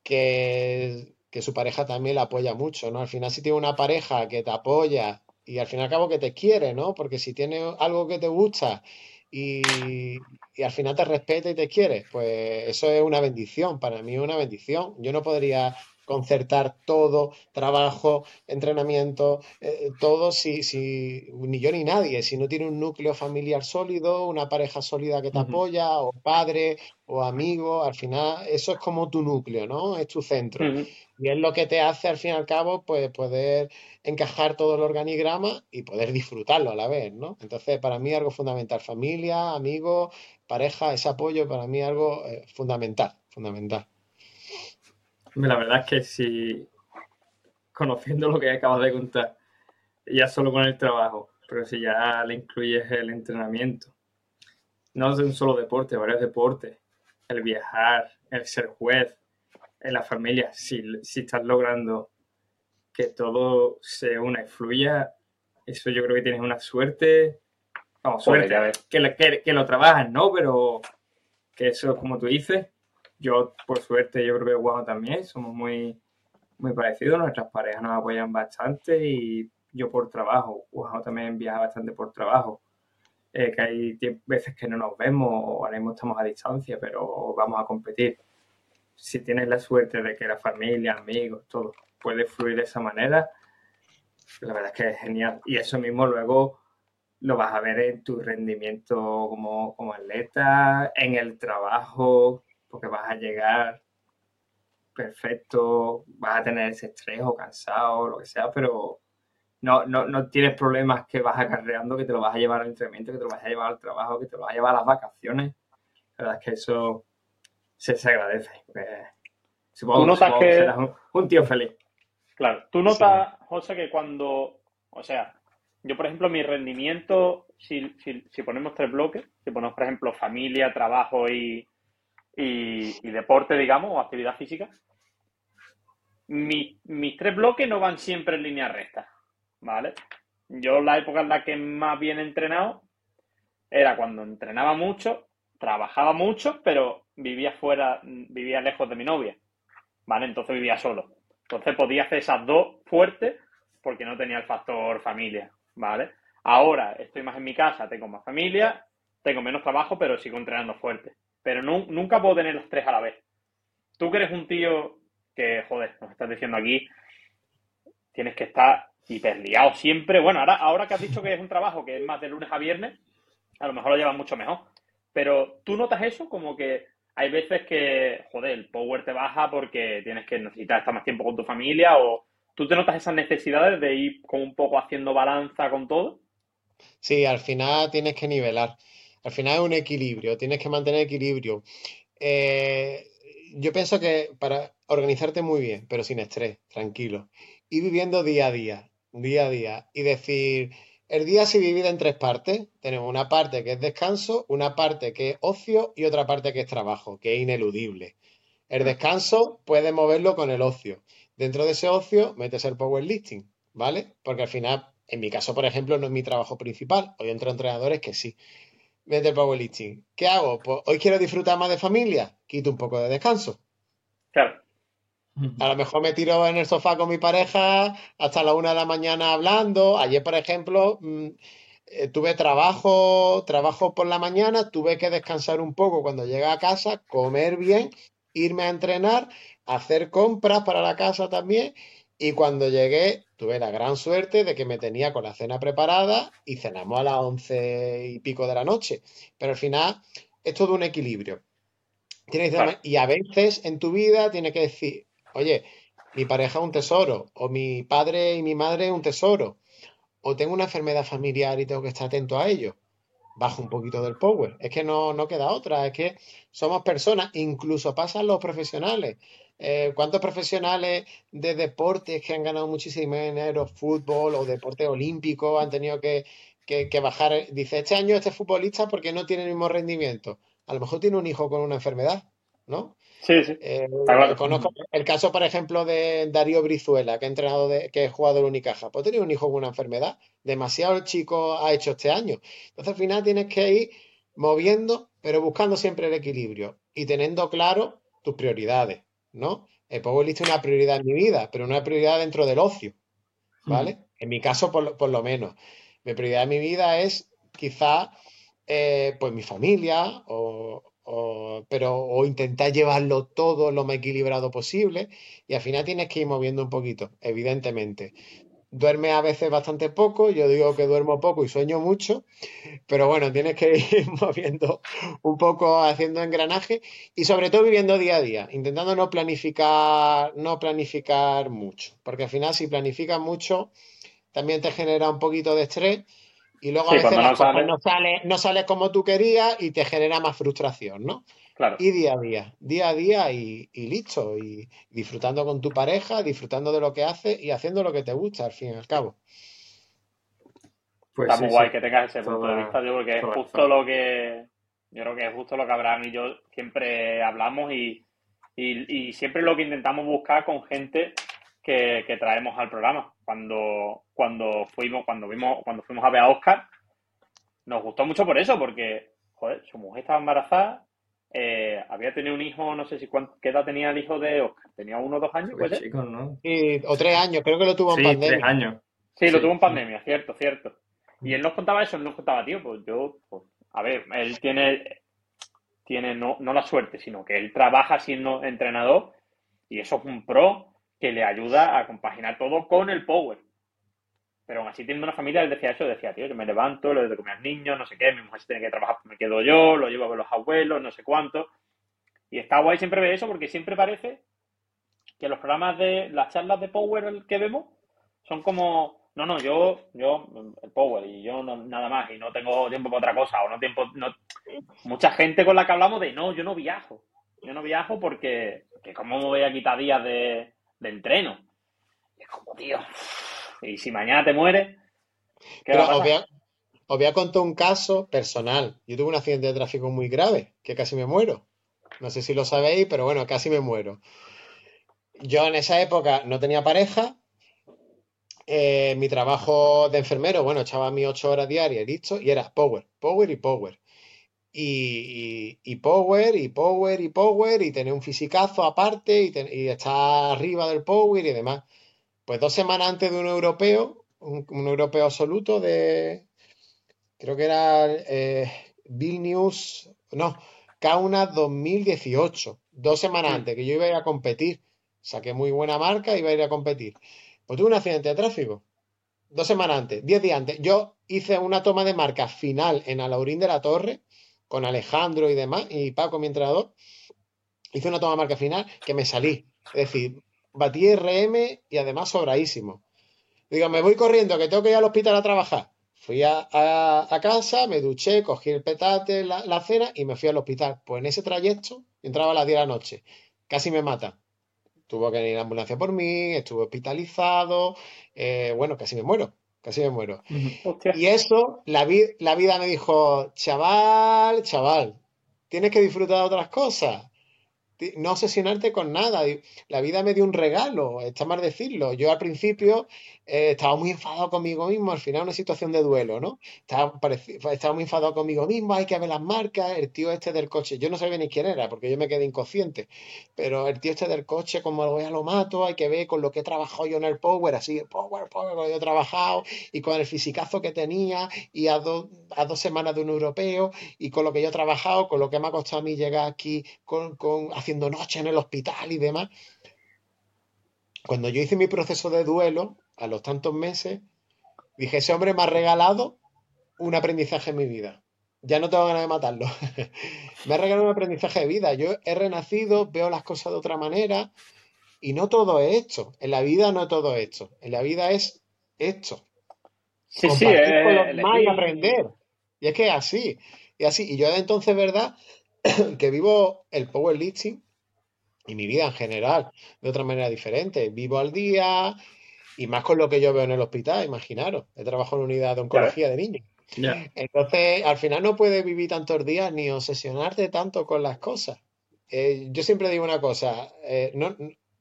Que, que su pareja también la apoya mucho, ¿no? Al final, si tiene una pareja que te apoya y al fin y al cabo que te quiere, ¿no? Porque si tiene algo que te gusta y, y, al final te respeta y te quiere, pues eso es una bendición, para mí es una bendición. Yo no podría concertar todo, trabajo, entrenamiento, eh, todo, si, si, ni yo ni nadie, si no tiene un núcleo familiar sólido, una pareja sólida que te apoya, o padre, o amigo, al final eso es como tu núcleo, ¿no? Es tu centro. Y es lo que te hace, al fin y al cabo, pues poder encajar todo el organigrama y poder disfrutarlo a la vez, ¿no? Entonces, para mí algo fundamental, familia, amigos, pareja, ese apoyo, para mí algo eh, fundamental, fundamental. La verdad es que si, conociendo lo que acabas de contar, ya solo con el trabajo, pero si ya le incluyes el entrenamiento, no es un solo deporte, varios deportes, el viajar, el ser juez, en la familia, si, si estás logrando que todo se una y fluya, eso yo creo que tienes una suerte, vamos, suerte, que, que, que lo trabajas, ¿no? Pero que eso, como tú dices, yo, por suerte, yo creo que Guajo también, somos muy, muy parecidos, nuestras parejas nos apoyan bastante y yo por trabajo, Guajo también viaja bastante por trabajo. Eh, que hay veces que no nos vemos o ahora mismo estamos a distancia, pero vamos a competir. Si tienes la suerte de que la familia, amigos, todo, puede fluir de esa manera, la verdad es que es genial. Y eso mismo luego lo vas a ver en tu rendimiento como, como atleta, en el trabajo, porque vas a llegar perfecto, vas a tener ese estrés o cansado, lo que sea, pero no, no, no tienes problemas que vas acarreando, que te lo vas a llevar al entrenamiento, que te lo vas a llevar al trabajo, que te lo vas a llevar a las vacaciones. La verdad es que eso se, agradece. supongo, ¿Tú notas que serás un, tío feliz. Claro, tú notas, José, que cuando, o sea, yo por ejemplo, mi rendimiento, si, si, ponemos tres bloques, si ponemos por ejemplo familia, trabajo y, y, deporte, digamos, o actividad física, mis tres bloques no van siempre en línea recta, ¿vale? Yo la época en la que más bien entrenado era cuando entrenaba mucho, trabajaba mucho, pero vivía fuera, vivía lejos de mi novia, ¿vale? Entonces vivía solo. Entonces podía hacer esas dos fuertes porque no tenía el factor familia, ¿vale? Ahora estoy más en mi casa, tengo más familia, tengo menos trabajo, pero sigo entrenando fuerte pero nunca puedo tener los tres a la vez. Tú que eres un tío que, joder, nos estás diciendo aquí, tienes que estar hiperliado siempre. Bueno, ahora, que has dicho que es un trabajo que es más de lunes a viernes, a lo mejor lo llevas mucho mejor. Pero tú notas eso como que hay veces que, joder, el power te baja porque tienes que necesitar estar más tiempo con tu familia o tú te notas esas necesidades de ir como un poco haciendo balanza con todo. Sí, al final tienes que nivelar. Al final es un equilibrio, tienes que mantener equilibrio. Eh, yo pienso que para organizarte muy bien, pero sin estrés, tranquilo, y viviendo día a día, día a día, y decir, el día se divide en tres partes. Tenemos una parte que es descanso, una parte que es ocio y otra parte que es trabajo, que es ineludible. El descanso puedes moverlo con el ocio. Dentro de ese ocio metes el powerlifting, ¿vale? Porque al final, en mi caso, por ejemplo, no es mi trabajo principal. Hoy entro entrenadores que sí el powerlifting. ¿Qué hago? Pues hoy quiero disfrutar más de familia, quito un poco de descanso. Claro. A lo mejor me tiro en el sofá con mi pareja hasta la una de la mañana hablando. Ayer, por ejemplo, mm, eh, tuve trabajo, trabajo por la mañana, tuve que descansar un poco cuando llegué a casa, comer bien, irme a entrenar, hacer compras para la casa también y cuando llegué, tuve la gran suerte de que me tenía con la cena preparada y cenamos a las once y pico de la noche. Pero al final es todo un equilibrio. Y a veces en tu vida tienes que decir, oye, mi pareja es un tesoro, o mi padre y mi madre es un tesoro, o tengo una enfermedad familiar y tengo que estar atento a ello. Bajo un poquito del power. Es que no, no queda otra, es que somos personas, incluso pasan los profesionales. Eh, ¿Cuántos profesionales de deportes que han ganado muchísimo dinero, fútbol o deporte olímpico, han tenido que, bajar? Dice, este año este futbolista porque no tiene el mismo rendimiento. A lo mejor tiene un hijo con una enfermedad, ¿no? Sí, sí. Eh, conozco el caso, por ejemplo, de Darío Brizuela, que ha entrenado, de, que es jugador Unicaja. Pues tiene un hijo con una enfermedad. Demasiado chico ha hecho este año. Entonces, al final tienes que ir moviendo, pero buscando siempre el equilibrio y teniendo claro tus prioridades. ¿No? El powerlifting es una prioridad en mi vida, pero una prioridad dentro del ocio, ¿vale? En mi caso, por, lo menos. Mi prioridad en mi vida es quizá, eh, pues mi familia, o, pero, o intentar llevarlo todo lo más equilibrado posible, y al final tienes que ir moviendo un poquito, evidentemente duerme a veces bastante poco, yo digo que duermo poco y sueño mucho, pero bueno, tienes que ir <laughs> moviendo un poco, haciendo engranaje y sobre todo viviendo día a día, intentando no planificar, no planificar mucho, porque al final si planificas mucho también te genera un poquito de estrés y luego a veces no, sale... no, sale, no sale como tú querías y te genera más frustración, ¿no? Y día a día, día a día y, listo. Y disfrutando con tu pareja, disfrutando de lo que haces y haciendo lo que te gusta, al fin y al cabo. Pues Está muy guay que tengas ese punto de vista, yo, porque es justo lo que. Yo creo que es justo lo que Abraham y yo siempre hablamos y, siempre lo que intentamos buscar con gente que, traemos al programa. Cuando, cuando fuimos, cuando vimos, cuando fuimos a ver a Oscar, nos gustó mucho por eso, porque joder, su mujer estaba embarazada, eh, había tenido un hijo, no sé si qué edad tenía el hijo de Oscar, tenía uno o dos años, pues Chicos, ¿no? o tres años, creo que lo tuvo en pandemia. Tres años. Sí, lo tuvo en pandemia, cierto, cierto. Y él nos contaba eso, él nos contaba, tío, pues yo, pues, a ver, él tiene, tiene no, no la suerte, sino que él trabaja siendo entrenador y eso es un pro que le ayuda a compaginar todo con el power. Pero aún así, teniendo una familia, él decía eso, decía, tío, yo me levanto, le doy de comer al niño, no sé qué, mi mujer se tiene que trabajar, me quedo yo, lo llevo a ver los abuelos, no sé cuánto. Y está guay siempre ver eso porque siempre parece que los programas de las charlas de Power que vemos son como, no, no, yo, yo, el Power y yo nada más y no tengo tiempo para otra cosa o no tiempo, no. Mucha gente con la que hablamos de, no, yo no viajo, yo no viajo porque, que cómo me voy a quitar días de, de entreno. Y es como, tío, y si mañana te mueres, ¿qué va a pasar? os voy a contar un caso personal. Yo tuve un accidente de tráfico muy grave, que casi me muero. No sé si lo sabéis, pero bueno, casi me muero. Yo en esa época no tenía pareja. Eh, mi trabajo de enfermero, bueno, echaba mis ocho horas diarias y listo, y era power, power y power. Y, power, y power, y power, y tener un fisicazo aparte, y, estar arriba del power y demás. Pues dos semanas antes de un europeo, un, europeo absoluto de, creo que era eh, Vilnius, no, Kauna 2018, dos semanas antes que yo iba a ir a competir. Saqué muy buena marca y iba a ir a competir. Pues tuve un accidente de tráfico. Dos semanas antes, diez días antes. Yo hice una toma de marca final en Alaurín de la Torre con Alejandro y demás, y Paco, mi entrenador. Hice una toma de marca final que me salí. Es decir, batí RM y además sobradísimo. Digo, me voy corriendo, que tengo que ir al hospital a trabajar. Fui a, casa, me duché, cogí el petate, la, cena y me fui al hospital. Pues en ese trayecto entraba a las 10 de la noche. Casi me mata. Tuvo que ir a ambulancia por mí, estuve hospitalizado. Eh, bueno, casi me muero. Casi me muero. Y eso, la, la vida me dijo, chaval, chaval, tienes que disfrutar de otras cosas no obsesionarte con nada. La vida me dio un regalo, está mal decirlo. Yo al principio eh, estaba muy enfadado conmigo mismo, al final una situación de duelo, ¿no? Estaba, estaba, muy enfadado conmigo mismo, hay que ver las marcas, el tío este del coche, yo no sabía ni quién era, porque yo me quedé inconsciente, pero el tío este del coche, como lo voy a lo mato, hay que ver con lo que he trabajado yo en el Power, así, el Power, Power, lo he trabajado, y con el fisicazo que tenía, y a, a dos semanas de un europeo, y con lo que yo he trabajado, con lo que me ha costado a mí llegar aquí, con, con haciendo noche en el hospital y demás. Cuando yo hice mi proceso de duelo, a los tantos meses, dije, ese hombre me ha regalado un aprendizaje en mi vida. Ya no tengo ganas de matarlo. <laughs> me ha regalado un aprendizaje de vida. Yo he renacido, veo las cosas de otra manera y no todo es esto. En la vida no todo es esto. En la vida es esto. Sí, sí, y aprender. Y es que es así. Y así. Y yo de entonces, ¿verdad? <coughs> que vivo el powerlifting y mi vida en general de otra manera diferente. Vivo al día y más con lo que yo veo en el hospital, imaginaros. He trabajado en unidad de oncología de niños. Entonces, al final no puedes vivir tantos días ni obsesionarte tanto con las cosas. Eh, yo siempre digo una cosa, eh, no,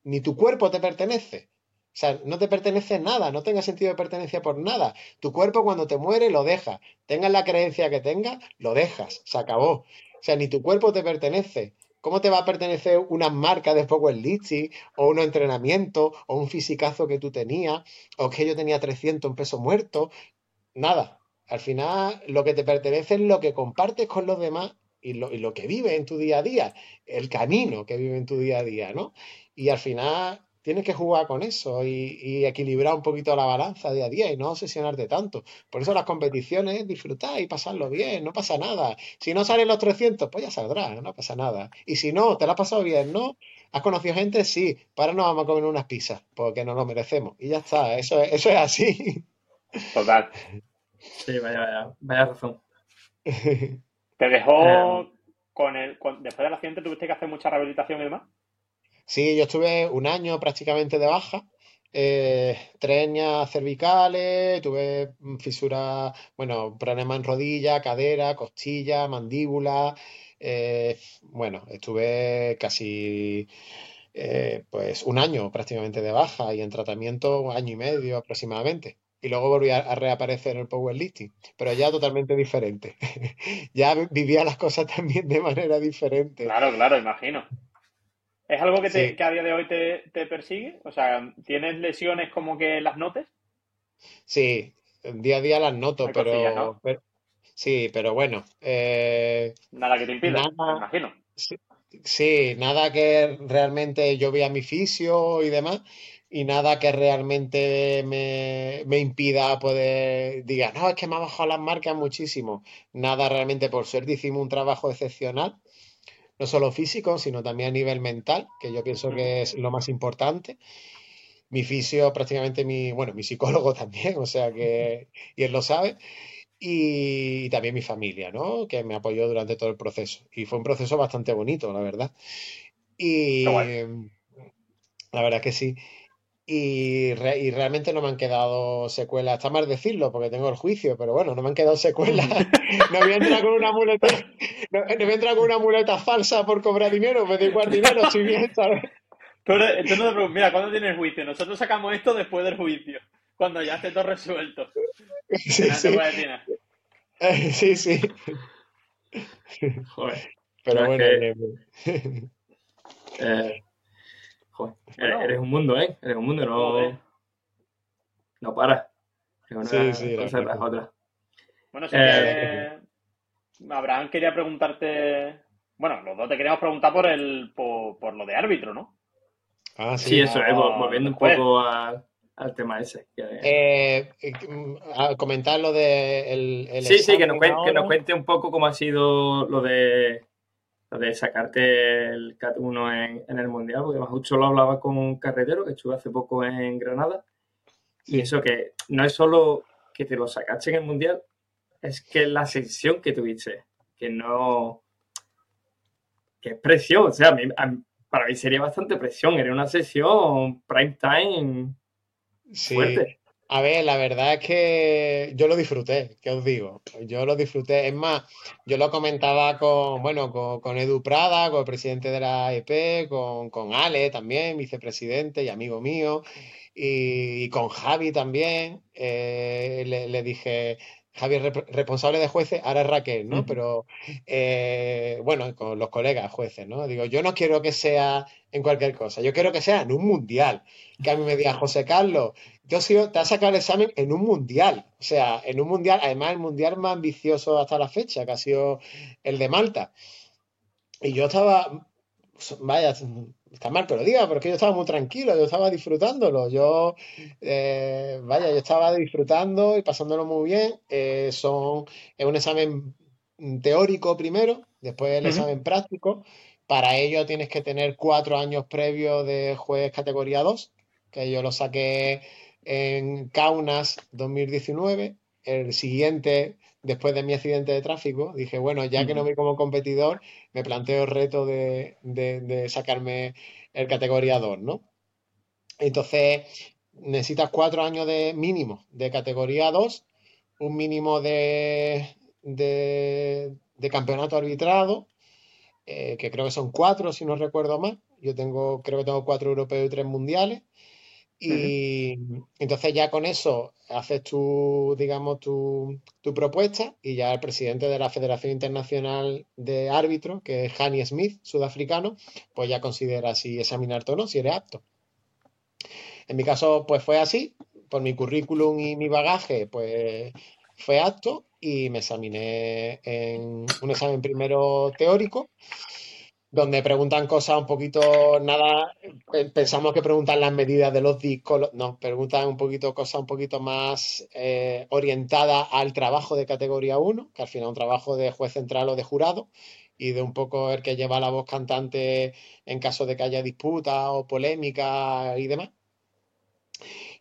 ni tu cuerpo te pertenece. O sea, no te pertenece nada, no tenga sentido de pertenencia por nada. Tu cuerpo cuando te muere lo deja. Tengas la creencia que tengas, lo dejas, se acabó. O sea, ni tu cuerpo te pertenece. ¿Cómo te va a pertenecer una marca de powerlifting o un entrenamiento o un fisicazo que tú tenías o que yo tenía 300 en peso muerto? Nada. Al final lo que te pertenece es lo que compartes con los demás y lo, y lo que vive en tu día a día, el camino que vive en tu día a día, ¿no? Y al final tienes que jugar con eso y, equilibrar un poquito la balanza día a día y no obsesionarte tanto. Por eso las competiciones, disfrutar y pasarlo bien, no pasa nada. Si no salen los 300, pues ya saldrá, no pasa nada. Y si no, te lo has pasado bien, ¿no? ¿Has conocido gente? Sí. Para no vamos a comer unas pizzas, porque no lo merecemos. Y ya está, eso, eso es así. Total. Sí, vaya, vaya, vaya razón. <laughs> ¿Te dejó eh, con el, después del accidente tuviste que hacer mucha rehabilitación y demás? Sí, yo estuve un año prácticamente de baja, eh, cervicales, tuve fisura, bueno, problema en rodilla, cadera, costilla, mandíbula. Eh, bueno, estuve casi eh, pues un año prácticamente de baja y en tratamiento un año y medio aproximadamente. Y luego volví a, reaparecer en el powerlifting, pero ya totalmente diferente. <laughs> ya vivía las cosas también de manera diferente. Claro, claro, imagino. ¿Es algo que, te, a día de hoy te, persigue? O sea, ¿tienes lesiones como que las notes? Sí, día a día las noto, pero, Sí, pero bueno. Eh, nada que te impida, me imagino. Sí, nada que realmente yo vea mi fisio y demás, y nada que realmente me, me impida poder, diga, no, es que me ha bajado las marcas muchísimo. Nada realmente, por suerte hicimos un trabajo excepcional, no solo físico, sino también a nivel mental, que yo pienso que es lo más importante. Mi fisio, prácticamente mi, bueno, mi psicólogo <laughs> también, o sea que, y él lo sabe y, también mi familia, ¿no? Que me apoyó durante todo el proceso. Y fue un proceso bastante bonito, la verdad. Y la verdad que sí. Y, realmente no me han quedado secuelas. Está mal decirlo porque tengo el juicio, pero bueno, no me han quedado secuelas. <laughs> No voy a entrar con una muleta, no, voy a entrar con una muleta falsa por cobrar dinero, me da igual dinero, si bien, ¿sabes? Pero entonces no te mira, ¿cuándo tienes juicio? Nosotros sacamos esto después del juicio cuando ya esté todo resuelto. Sí, sí. <laughs> sí, sí. Joder. Pero bueno. Eh, joder, eres un mundo, ¿eh? Eres un mundo, no. No para. sí, sí, cosa tras otra. Bueno, si eh, Abraham quería preguntarte. Bueno, los dos te queríamos preguntar por el por, por lo de árbitro, ¿no? Ah, sí. Sí, eso, volviendo un poco a, al tema ese. Eh, mm, comentar lo de el, sí, sí, que nos, cuente, que nos, cuente, un poco cómo ha sido lo de de sacarte el CAT 1 en, en el Mundial, porque mucho lo hablaba con un carretero que estuve hace poco en Granada. Y eso que no es solo que te lo sacaste en el Mundial, es que la sesión que tuviste, que no... que es presión, o sea, para mí sería bastante presión, era una sesión prime time Sí. A ver, la verdad es que yo lo disfruté, ¿qué os digo? Yo lo disfruté. Es más, yo lo comentaba con, bueno, con, Edu Prada, con el presidente de la EP, con, con Ale también, vicepresidente y amigo mío, y, con Javi también. Eh, le, dije, Javi responsable de jueces, ahora es Raquel, ¿no? Pero eh, bueno, con los colegas jueces, ¿no? Digo, yo no quiero que sea en cualquier cosa, yo quiero que sea en un mundial. Que a mí me diga, José Carlos, yo sido, te has sacado el examen en un mundial, o sea, en un mundial, además el mundial más ambicioso hasta la fecha, que ha sido el de Malta. Y yo estaba, vaya, está mal que lo diga, porque yo estaba muy tranquilo, yo estaba disfrutándolo, yo, eh, vaya, yo estaba disfrutando y pasándolo muy bien. Eh, son, es un examen teórico primero, después el examen práctico. Para ello tienes que tener cuatro años previos de juez categoría 2, que yo lo saqué en Kaunas 2019. El siguiente después de mi accidente de tráfico, dije, bueno, ya que no voy como competidor, me planteo el reto de, sacarme el categoría 2, ¿no? Entonces, necesitas cuatro años de mínimo de categoría 2, un mínimo de, de, campeonato arbitrado, eh, que creo que son cuatro, si no recuerdo mal. Yo tengo, creo que tengo cuatro europeos y tres mundiales. Y entonces ya con eso haces tu, digamos, tu, propuesta y ya el presidente de la Federación Internacional de Árbitros, que es Hani Smith, sudafricano, pues ya considera si examinarte o no, si eres apto. En mi caso, pues fue así, por mi currículum y mi bagaje, pues fue apto y me examiné en un examen primero teórico donde preguntan cosas un poquito, nada, pensamos que preguntan las medidas de los discos, no, preguntan un poquito cosas un poquito más eh, orientadas al trabajo de categoría 1, que al final es un trabajo de juez central o de jurado, y de un poco el que lleva la voz cantante en caso de que haya disputa o polémica y demás.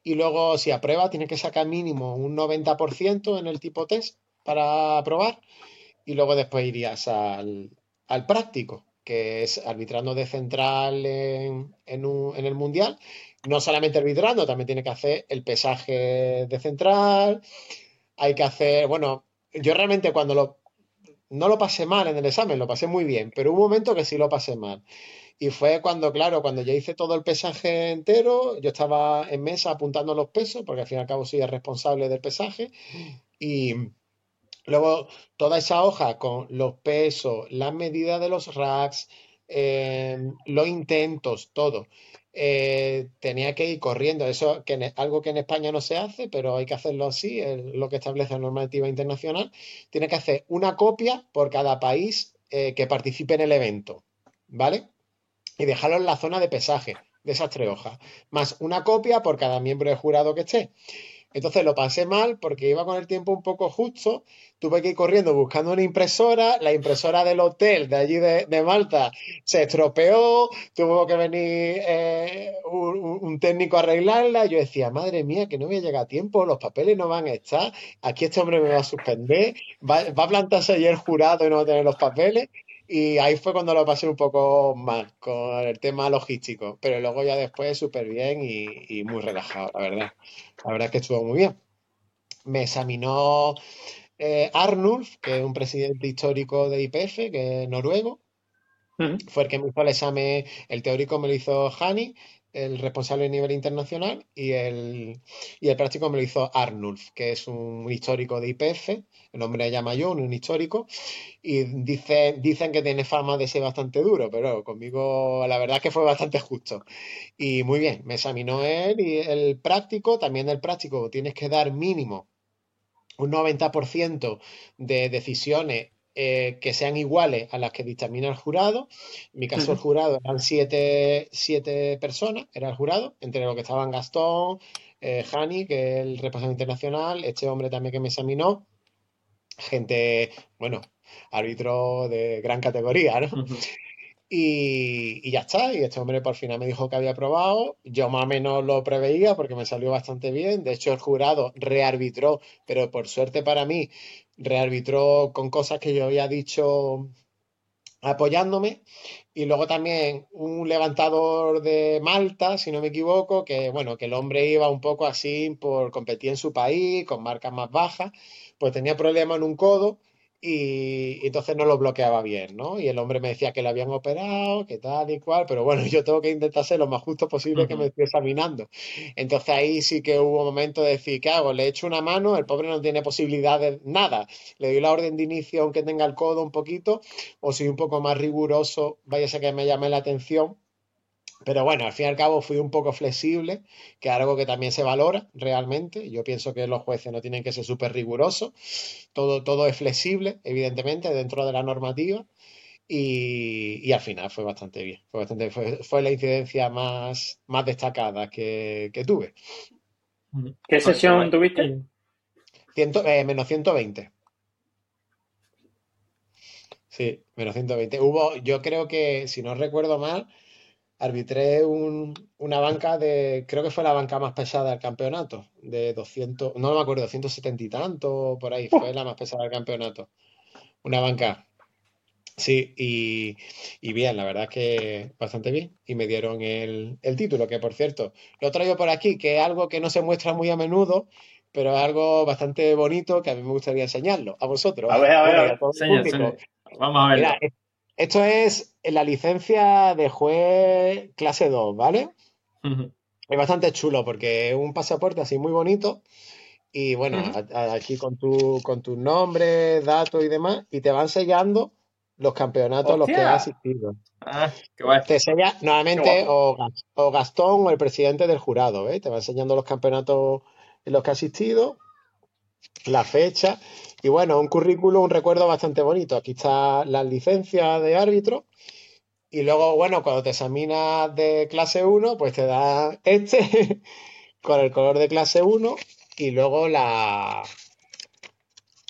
Y luego, si aprueba, tiene que sacar mínimo un 90% en el tipo test para aprobar, y luego después irías al, al práctico que es arbitrando de central en, el Mundial. No solamente arbitrando, también tiene que hacer el pesaje de central. Hay que hacer, bueno, yo realmente cuando lo, no lo pasé mal en el examen, lo pasé muy bien, pero un momento que sí lo pasé mal. Y fue cuando, claro, cuando ya hice todo el pesaje entero, yo estaba en mesa apuntando los pesos, porque al fin y al cabo soy el responsable del pesaje, y, Luego, toda esa hoja con los pesos, las medidas de los racks, em, los intentos, todo. Eh, tenía que ir corriendo. Eso que es algo que en España no se hace, pero hay que hacerlo así, lo que establece la normativa internacional. Tiene que hacer una copia por cada país eh, que participe en el evento. ¿vale? Y dejarlo en la zona de pesaje de esas tres hojas, más una copia por cada miembro de jurado que esté. Entonces lo pasé mal porque iba con el tiempo un poco justo. Tuve que ir corriendo buscando una impresora. La impresora del hotel de allí de, Malta se estropeó. Tuvo que venir eh, un, técnico a arreglarla. Yo decía, madre mía, que no voy a llegar a tiempo. Los papeles no van a estar. Aquí este hombre me va a suspender. Va, va a plantarse el jurado y no va a tener los papeles. Y ahí fue cuando lo pasé un poco mal con el tema logístico, pero luego ya después súper bien y, muy relajado, la verdad. La verdad es que estuvo muy bien. Me examinó eh, Arnulf, que es un presidente histórico de IPF, que es noruego. Fue el que me hizo el examen, el teórico me lo hizo Hani el responsable a nivel internacional, y el, y el práctico me lo hizo Arnulf, que es un histórico de IPF, el nombre se llama John, un histórico, y dice, dicen que tiene fama de ser bastante duro, pero conmigo la verdad es que fue bastante justo. Y muy bien, me examinó él y el práctico, también el práctico, tienes que dar mínimo un 90% de decisiones eh, que sean iguales a las que dictamina el jurado. En mi caso, el jurado eran siete, personas, era el jurado, entre los que estaban Gastón, eh, Hani, que es el responsable internacional, este hombre también que me examinó, gente, bueno, árbitro de gran categoría, ¿no? Y, y, ya está, y este hombre por fin me dijo que había aprobado, yo más o menos lo preveía porque me salió bastante bien, de hecho el jurado rearbitró, pero por suerte para mí rearbitró con cosas que yo había dicho apoyándome. Y luego también un levantador de Malta, si no me equivoco, que bueno, que el hombre iba un poco así por competir en su país, con marcas más bajas, pues tenía problemas en un codo y, entonces no lo bloqueaba bien, ¿no? Y el hombre me decía que lo habían operado, que tal y cual, pero bueno, <laughs> yo tengo que intentar ser lo más justo posible que me estoy examinando. Entonces ahí sí que hubo un momento de decir, ¿qué hago? Le echo una mano, el pobre no tiene posibilidad de nada. Le doy la orden de inicio aunque tenga el codo un poquito, o si un poco más riguroso, vaya a ser que me llame la atención pero bueno, al fin y al cabo fui un poco flexible, que es algo que también se valora realmente. Yo pienso que los jueces no tienen que ser súper rigurosos. Todo, todo es flexible, evidentemente, dentro de la normativa. Y, al final fue bastante bien. Fue, bastante, fue, la incidencia más, más destacada que, tuve. ¿Qué sesión tuviste? Ciento, eh, menos 120. Sí, menos 120. Hubo, yo creo que, si no recuerdo mal, arbitré una banca de, creo que fue la banca más pesada del campeonato, de 200, no me acuerdo, 270 y tanto, por ahí, fue la más pesada del campeonato. Una banca, sí, y, bien, la verdad es que bastante bien, y me dieron el, título, que por cierto, lo traigo por aquí, que es algo que no se muestra muy a menudo, pero es algo bastante bonito que a mí me gustaría enseñarlo a vosotros. A ver, a ver, Vamos a ver. Esto es la licencia de juez clase 2, ¿vale? Es bastante chulo porque es un pasaporte así muy bonito. Y bueno, aquí con tu, con tus nombres, datos y demás, y te van sellando los campeonatos a los que has asistido. Ah, qué guay. Te sella nuevamente o, Gastón o el presidente del jurado, ¿eh? Te va enseñando los campeonatos en los que has asistido, la fecha y bueno, un currículum, un recuerdo bastante bonito. Aquí está la licencia de árbitro. Y luego, bueno, cuando te examinas de clase 1, pues te da este <laughs> con el color de clase 1 y luego la...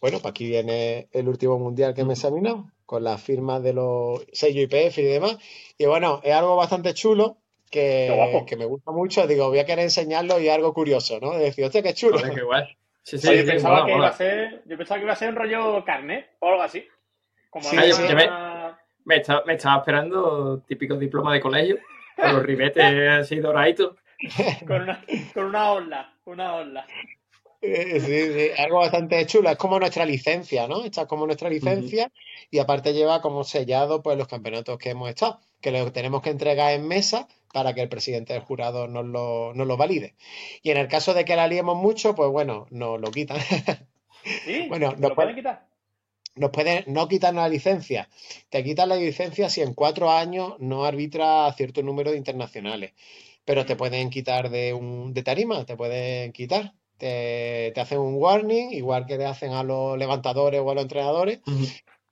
Bueno, pues aquí viene el último mundial que me he examinado, con las firmas de los sellos IPF y demás. Y bueno, es algo bastante chulo que, que me gusta mucho. Digo, voy a querer enseñarlo y algo curioso, ¿no? De decir, hostia, qué chulo. qué guay. Sí, sí, yo, pensaba que Iba a ser, yo pensaba que iba a ser un rollo carne o algo así. Como sí, me, estaba, me, estaba, esperando típico diploma de colegio, con los ribetes así doraditos. <laughs> con, una, con una ola, una ola. Sí, sí, algo bastante chulo. Es como nuestra licencia, ¿no? Esta es como nuestra licencia y aparte lleva como sellado pues los campeonatos que hemos estado, que lo tenemos que entregar en mesa para que el presidente del jurado nos lo, nos lo valide. Y en el caso de que la liemos mucho, pues bueno, nos lo quitan. <laughs> ¿Sí? bueno, nos ¿Lo pueden quitar? Nos pueden no quitarnos la licencia. Te quitan la licencia si en cuatro años no arbitra cierto número de internacionales. Pero te pueden quitar de un de tarima, te pueden quitar. Te, hacen un warning, igual que le hacen a los levantadores o a los entrenadores.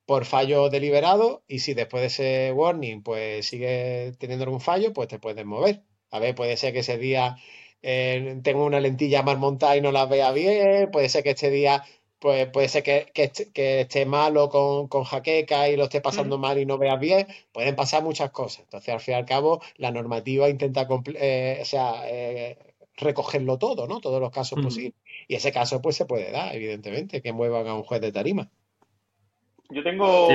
Por fallo deliberado y si después de ese warning pues sigue teniendo algún fallo, pues te puedes mover. A ver, puede ser que ese día eh, tenga una lentilla mal montada y no la vea bien, puede ser que este día pues puede ser que, esté malo con, con, jaqueca y lo esté pasando mal y no veas bien, pueden pasar muchas cosas. Entonces, al fin y al cabo, la normativa intenta eh, o sea, eh, recogerlo todo, ¿no? Todos los casos posibles. Y ese caso, pues, se puede dar, evidentemente, que muevan a un juez de tarima. Yo tengo.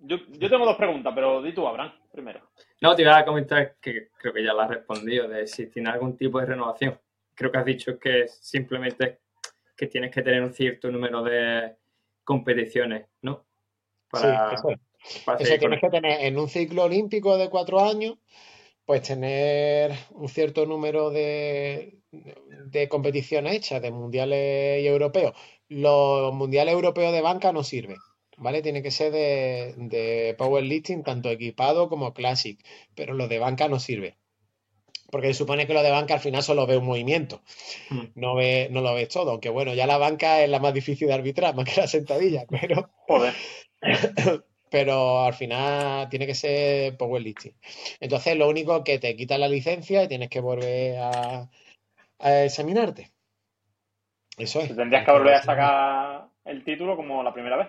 Yo, tengo dos preguntas, pero di tú, Abraham, primero. No, te iba a comentar que creo que ya la has respondido, de si tiene algún tipo de renovación. Creo que has dicho que simplemente que tienes que tener un cierto número de competiciones, ¿no? Para, sí, eso tienes que tener en un ciclo olímpico de cuatro años, pues tener un cierto número de, de competiciones hechas, de mundiales y europeos. Los mundiales europeos de banca no sirven. ¿Vale? Tiene que ser de, de powerlifting, tanto equipado como classic, pero lo de banca no sirve. Porque se supone que lo de banca al final solo ve un movimiento, hmm. no, ve, no lo ves todo. Aunque bueno, ya la banca es la más difícil de arbitrar, <laughs> más que la sentadilla, pero. <laughs> pero al final tiene que ser powerlifting. Entonces, lo único que te quita la licencia y tienes que volver a, a examinarte. Eso es. Tendrías que volver a sacar el título como la primera vez.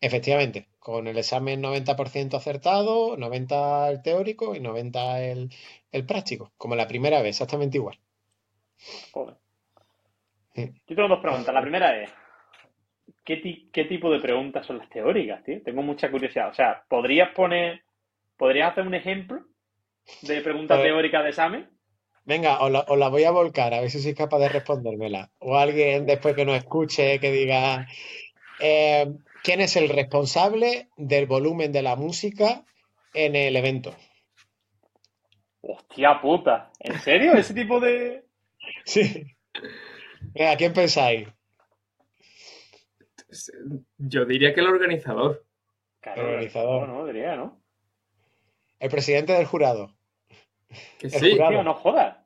Efectivamente, con el examen 90% acertado, 90 el teórico y 90 el, práctico, como la primera vez, exactamente igual. Joder. Yo tengo dos preguntas. La primera es, ¿qué, ¿qué, tipo de preguntas son las teóricas, tío? Tengo mucha curiosidad. O sea, ¿podrías poner, podrías hacer un ejemplo de pregunta pues, teórica de examen? Venga, os la, voy a volcar, a ver si sois capaz de respondérmela. O alguien después que nos escuche que diga, eh, ¿quién es el responsable del volumen de la música en el evento? Hostia puta, ¿en serio? ¿Ese tipo de...? Sí. ¿A quién pensáis? Yo diría que el organizador. el organizador. No, no, diría, ¿no? El presidente del jurado. Que sí, tío, no jodas.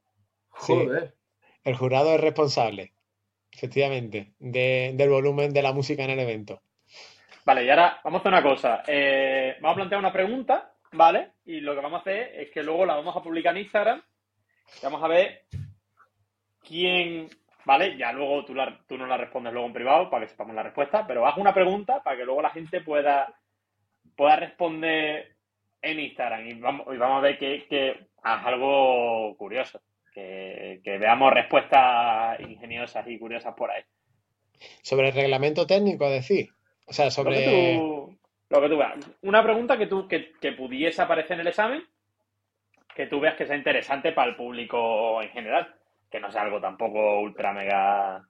Joder. el jurado es responsable, efectivamente, del volumen de la música en el evento. Vale, y ahora vamos a hacer una cosa. Eh, vamos a plantear una pregunta, ¿vale? Y lo que vamos a hacer es que luego la vamos a publicar en Instagram. Y vamos a ver quién, ¿vale? Ya luego tú, la, tú nos la respondes luego en privado para que sepamos la respuesta, pero haz una pregunta para que luego la gente pueda, pueda responder en Instagram. Y vamos, y vamos a ver que, que haz algo curioso que, veamos respuestas ingeniosas y curiosas por ahí. Sobre el reglamento técnico, decir. O sea, sobre. Lo que tú, veas. Una pregunta que tú que, pudiese aparecer en el examen, que tú veas que sea interesante para el público en general. Que no sea algo tampoco ultra mega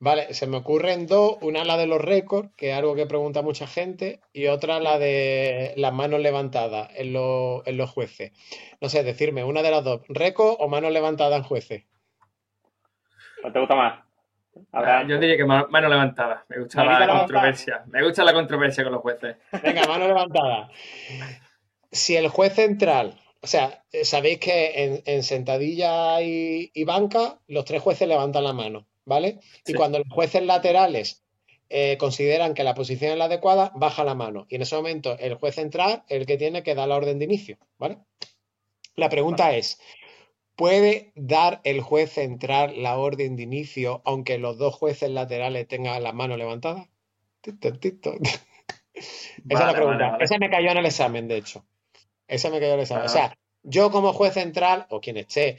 Vale, se me ocurren dos, una la de los récords, que es algo que pregunta mucha gente, y otra la de las manos levantadas en, los jueces. No sé, decirme, una de las dos, récord o manos levantadas en jueces. ¿Cuál te gusta más? Ah, yo diría que mano, levantada. Me gusta la, controversia. Me gusta la controversia con los jueces. Venga, mano levantada. Si el juez central, o sea, sabéis que en, sentadilla y banca, los tres jueces levantan la mano. ¿Vale? Y cuando los jueces laterales eh, consideran que la posición es la adecuada, baja la mano. Y en ese momento el juez central es el que tiene que dar la orden de inicio, ¿vale? La pregunta es, ¿puede dar el juez central la orden de inicio aunque los dos jueces laterales tengan las manos levantadas? <laughs> Esa es la pregunta. Esa me cayó en el examen, de hecho. Esa me cayó en el examen. O sea, yo como juez central, o quien esté,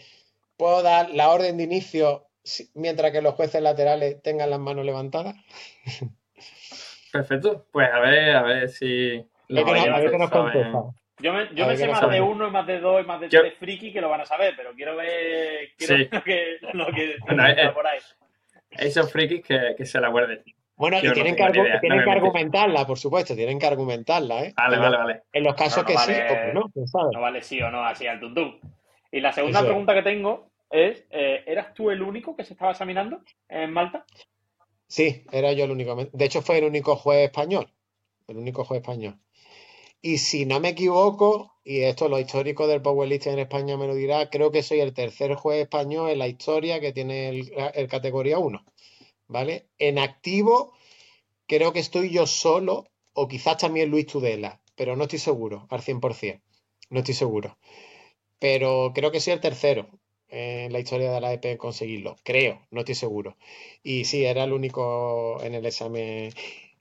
puedo dar la orden de inicio mientras que los jueces laterales tengan las manos levantadas. Perfecto, pues a ver, a ver si... Yo me, yo me sé más de uno, más de dos y más de tres friki que lo van a saber, pero quiero ver, quiero lo <laughs> que, lo que eh, por ahí. Esos frikis que, que se la guarden. Bueno, y tienen, que, tienen que argumentarla, por supuesto, tienen que argumentarla, ¿eh? Vale, vale, vale. En los casos que sí o no, No vale sí o no, así al tuntum. Y la segunda pregunta que tengo eh, ¿eras tú el único que se estaba examinando en Malta? Sí, era yo el único. De hecho, fue el único juez español. El único juez español. Y si no me equivoco, y esto lo histórico del powerlifting en España me lo dirá, creo que soy el tercer juez español en la historia que tiene el, categoría 1. ¿Vale? En activo, creo que estoy yo solo, o quizás también Luis Tudela, pero no estoy seguro al 100%. No estoy seguro. Pero creo que soy el tercero en la historia de la EP conseguirlo. Creo, no estoy seguro. Y sí, era el único en el examen.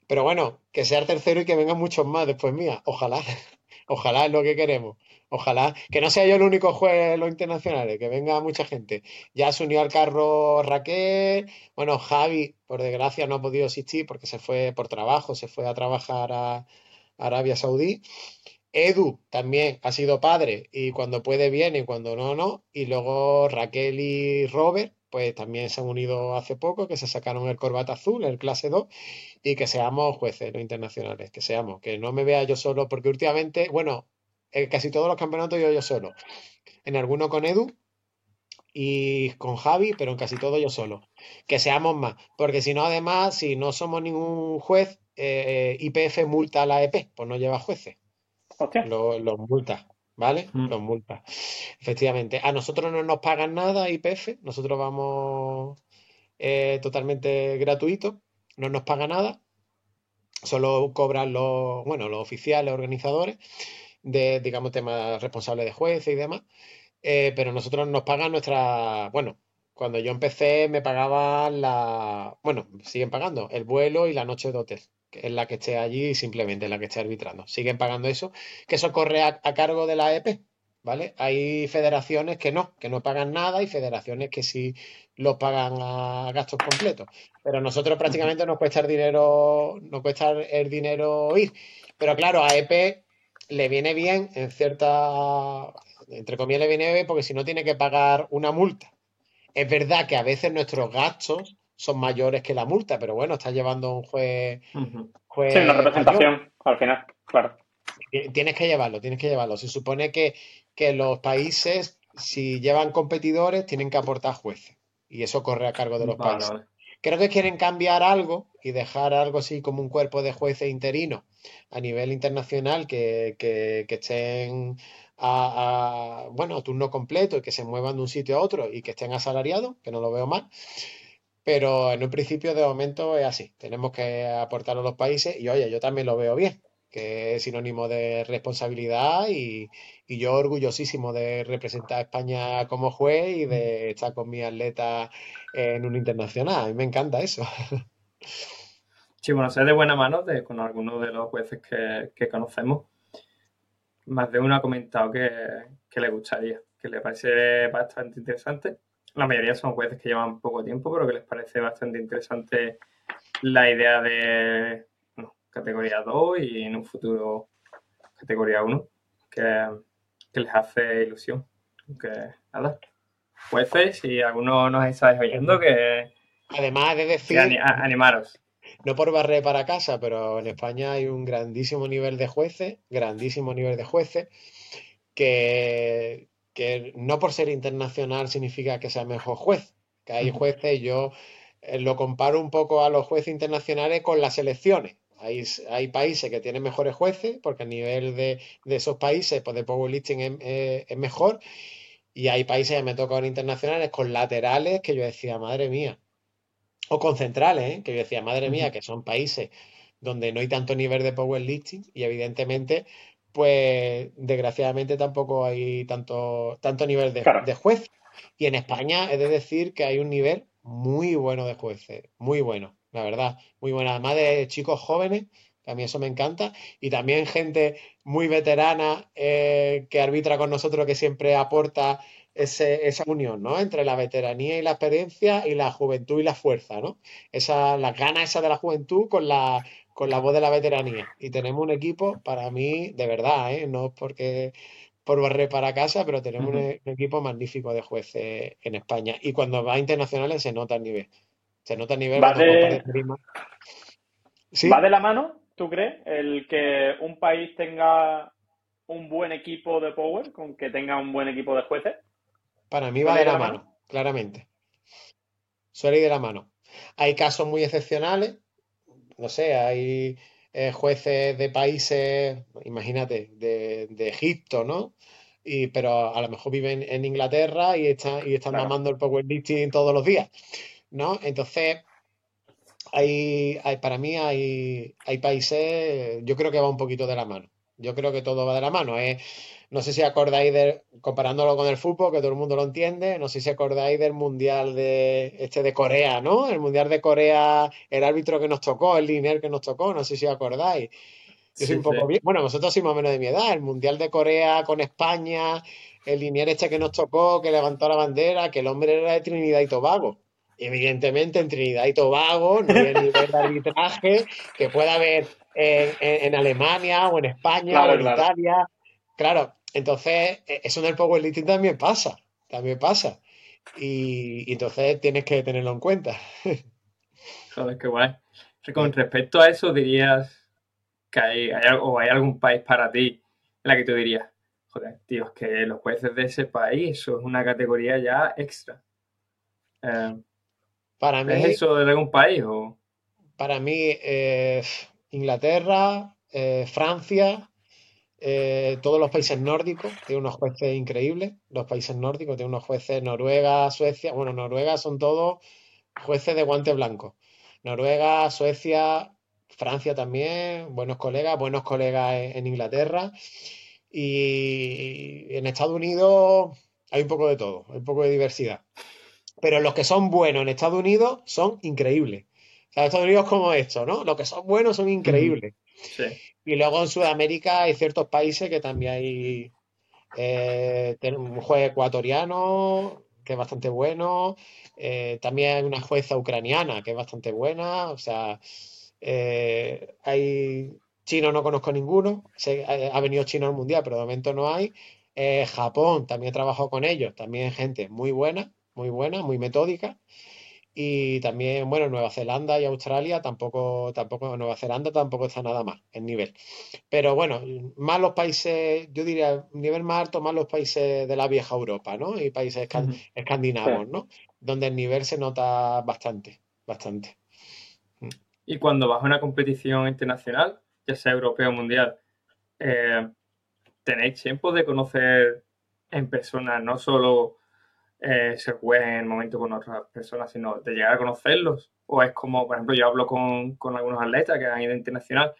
Pero bueno, que sea el tercero y que vengan muchos más después mía. Ojalá. <laughs> Ojalá es lo que queremos. Ojalá que no sea yo el único juez en los internacionales, que venga mucha gente. Ya se unió al carro Raquel, bueno, Javi, por desgracia, no ha podido asistir porque se fue por trabajo, se fue a trabajar a Arabia Saudí. Edu también ha sido padre y cuando puede viene y cuando no, no. Y luego Raquel y Robert, pues también se han unido hace poco, que se sacaron el corbata azul, el clase 2, y que seamos jueces no internacionales, que seamos, que no me vea yo solo, porque últimamente, bueno, en casi todos los campeonatos yo yo solo. En alguno con Edu y con Javi, pero en casi todo yo solo. Que seamos más, porque si no, además, si no somos ningún juez, eh, IPF multa a la EP, pues no lleva jueces. Los, los multa, ¿vale? Mm. Los multa. Efectivamente. A nosotros no nos pagan nada IPF, nosotros vamos eh, totalmente gratuito, no nos paga nada, solo cobran los, bueno, los oficiales, organizadores de, digamos, temas responsables de jueces y demás. Eh, pero nosotros nos pagan nuestra, bueno, cuando yo empecé me pagaban la, bueno, siguen pagando el vuelo y la noche de hotel, que es la que esté allí simplemente, la que esté arbitrando. Siguen pagando eso, que eso corre a, cargo de la EP, ¿vale? Hay federaciones que no, que no pagan nada y federaciones que sí lo pagan a gastos completos. Pero nosotros prácticamente nos cuesta el dinero, nos cuesta el dinero ir. Pero claro, a EP le viene bien en cierta, entre comillas le viene bien porque si no tiene que pagar una multa. Es verdad que a veces nuestros gastos son mayores que la multa, pero bueno, está llevando un juez... sí, una representación al final, claro. Tienes que llevarlo, tienes que llevarlo. Se supone que, que los países, si llevan competidores, tienen que aportar jueces. Y eso corre a cargo de los países. Creo que quieren cambiar algo y dejar algo así como un cuerpo de jueces interinos a nivel internacional que, que, estén a, bueno, a turno completo y que se muevan de un sitio a otro y que estén asalariados, que no lo veo mal. Pero en un principio, de momento, es así. Tenemos que aportar a los países y, oye, yo también lo veo bien, que es sinónimo de responsabilidad y, y yo orgullosísimo de representar a España como juez y de estar con mi atleta en un internacional. A mí me encanta eso. Sí, bueno, sé de buena mano de, con algunos de los jueces que, conocemos. Más de uno ha comentado que, le gustaría, que le parece bastante interesante. La mayoría son jueces que llevan poco tiempo, pero que les parece bastante interesante la idea de categoría 2 y en un futuro categoría 1, que, les hace ilusión. Que nada, jueces, si alguno nos estáis oyendo, que. Además de decir. animaros no por barrer para casa, pero en España hay un grandísimo nivel de jueces, grandísimo nivel de jueces, que, que no por ser internacional significa que sea mejor juez. Que hay jueces, yo eh, lo comparo un poco a los jueces internacionales con las elecciones. Hay, hay, países que tienen mejores jueces, porque a nivel de, esos países, pues de powerlifting es, es, es, mejor. Y hay países que me tocan internacionales con laterales que yo decía, madre mía, o con centrales, ¿eh? que yo decía, madre mía, que son países donde no hay tanto nivel de powerlifting y evidentemente, pues desgraciadamente tampoco hay tanto, tanto nivel de, de juez. Y en España he de decir que hay un nivel muy bueno de jueces, muy bueno, la verdad, muy bueno. Además de chicos jóvenes, que a mí eso me encanta, y también gente muy veterana eh, que arbitra con nosotros, que siempre aporta esa unión, ¿no? Entre la veteranía y la experiencia y la juventud y la fuerza, ¿no? Esa, las ganas esa de la juventud con la, con la voz de la veteranía. Y tenemos un equipo, para mí, de verdad, ¿eh? No es porque por barrer para casa, pero tenemos un, equipo magnífico de jueces en España. Y cuando va a internacionales se nota el nivel. Se nota el nivel. ¿Va de... ¿Va de la mano, tú crees, el que un país tenga un buen equipo de power, con que tenga un buen equipo de jueces? Para mí va de la, mano, claramente. Suele ir de la mano. Hay casos muy excepcionales, no sé, hay eh, jueces de países, imagínate, de, Egipto, ¿no? Y, pero a lo mejor viven en Inglaterra y están, y están mamando el powerlifting todos los días, ¿no? Entonces, hay, hay, para mí hay, hay países, yo creo que va un poquito de la mano. Yo creo que todo va de la mano. ¿eh? No sé si acordáis de, comparándolo con el fútbol, que todo el mundo lo entiende, no sé si acordáis del Mundial de este de Corea, ¿no? El Mundial de Corea, el árbitro que nos tocó, el linier que nos tocó, no sé si acordáis. Yo soy un poco bien. Bueno, vosotros sois más o menos de mi edad. El Mundial de Corea con España, el linier este que nos tocó, que levantó la bandera, que el hombre era de Trinidad y Tobago. evidentemente en Trinidad y Tobago no hay el <laughs> nivel de arbitraje que pueda haber en, Alemania o en España o en Italia. Claro, entonces e, eso en el powerlifting también pasa, también pasa. Y, entonces tienes que tenerlo en cuenta. <laughs> Joder, qué guay. Con respecto a eso, dirías que hay, o hay algún país para ti en la que tú dirías, joder, tío, es que los jueces de ese país, eso es una categoría ya extra. Eh, para mí, ¿Es eso de algún país? O? Para mí, eh, Inglaterra, eh, Francia, todos los países nórdicos, tienen unos jueces increíbles. Los países nórdicos tienen unos jueces, Noruega, Suecia, bueno, Noruega son todos jueces de guante blanco. Noruega, Suecia, Francia también, buenos colegas, buenos colegas en Inglaterra. Y en Estados Unidos hay un poco de todo, hay un poco de diversidad. Pero los que son buenos en Estados Unidos son increíbles. O sea, Estados Unidos como esto, ¿no? Los que son buenos son increíbles. Y luego en Sudamérica hay ciertos países que también hay eh, un juez ecuatoriano que es bastante bueno. Eh, también hay una jueza ucraniana que es bastante buena. O sea, eh, hay Chino no conozco ninguno, ha venido chino al mundial, pero de momento no hay. Japón, también he trabajado con ellos, también gente muy buena, muy buena, muy metódica. Y también, bueno, Nueva Zelanda y Australia tampoco, tampoco, Nueva Zelanda tampoco está nada más en nivel. Pero bueno, más los países, yo diría, nivel más alto, más los países de la vieja Europa, ¿no? Y países escandinavos, ¿no? Donde el nivel se nota bastante, bastante. Y cuando vas a una competición internacional, ya sea europeo o mundial, eh, tenéis tiempo de conocer en persona, no solo eh, ser juez en el momento con otras personas, sino de llegar a conocerlos. O es como, por ejemplo, yo hablo con, algunos atletas que han ido internacional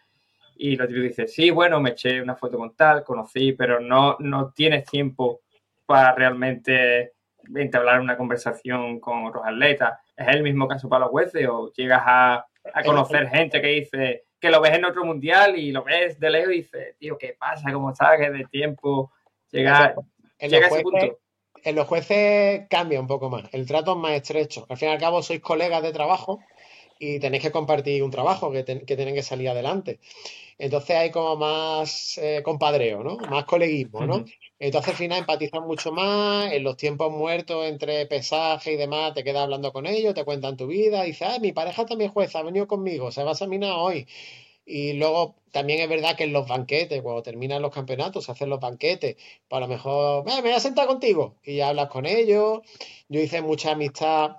y los típicos dicen, sí, bueno, me eché una foto con tal, conocí, pero no, no tienes tiempo para realmente entablar una conversación con otros atletas. ¿Es el mismo caso para los jueces o llegas a, a conocer gente que dice, que lo ves en otro mundial y lo ves de lejos y dices, tío, ¿qué pasa? ¿Cómo está? ¿Qué de tiempo? Llega, llega ese punto. En los jueces cambia un poco más, el trato es más estrecho. Al fin y al cabo sois colegas de trabajo y tenéis que compartir un trabajo que, que tienen que salir adelante. Entonces hay como más eh, compadreo, ¿no? Más coleguismo, ¿no? Entonces al final empatizan mucho más, en los tiempos muertos entre pesaje y demás, te quedas hablando con ellos, te cuentan tu vida, dices, ah, mi pareja también jueza, ha venido conmigo, se va a examinar hoy. Y luego también es verdad que en los banquetes, cuando terminan los campeonatos, se hacen los banquetes, pues a lo mejor, me voy a sentar contigo y ya hablas con ellos. Yo hice mucha amistad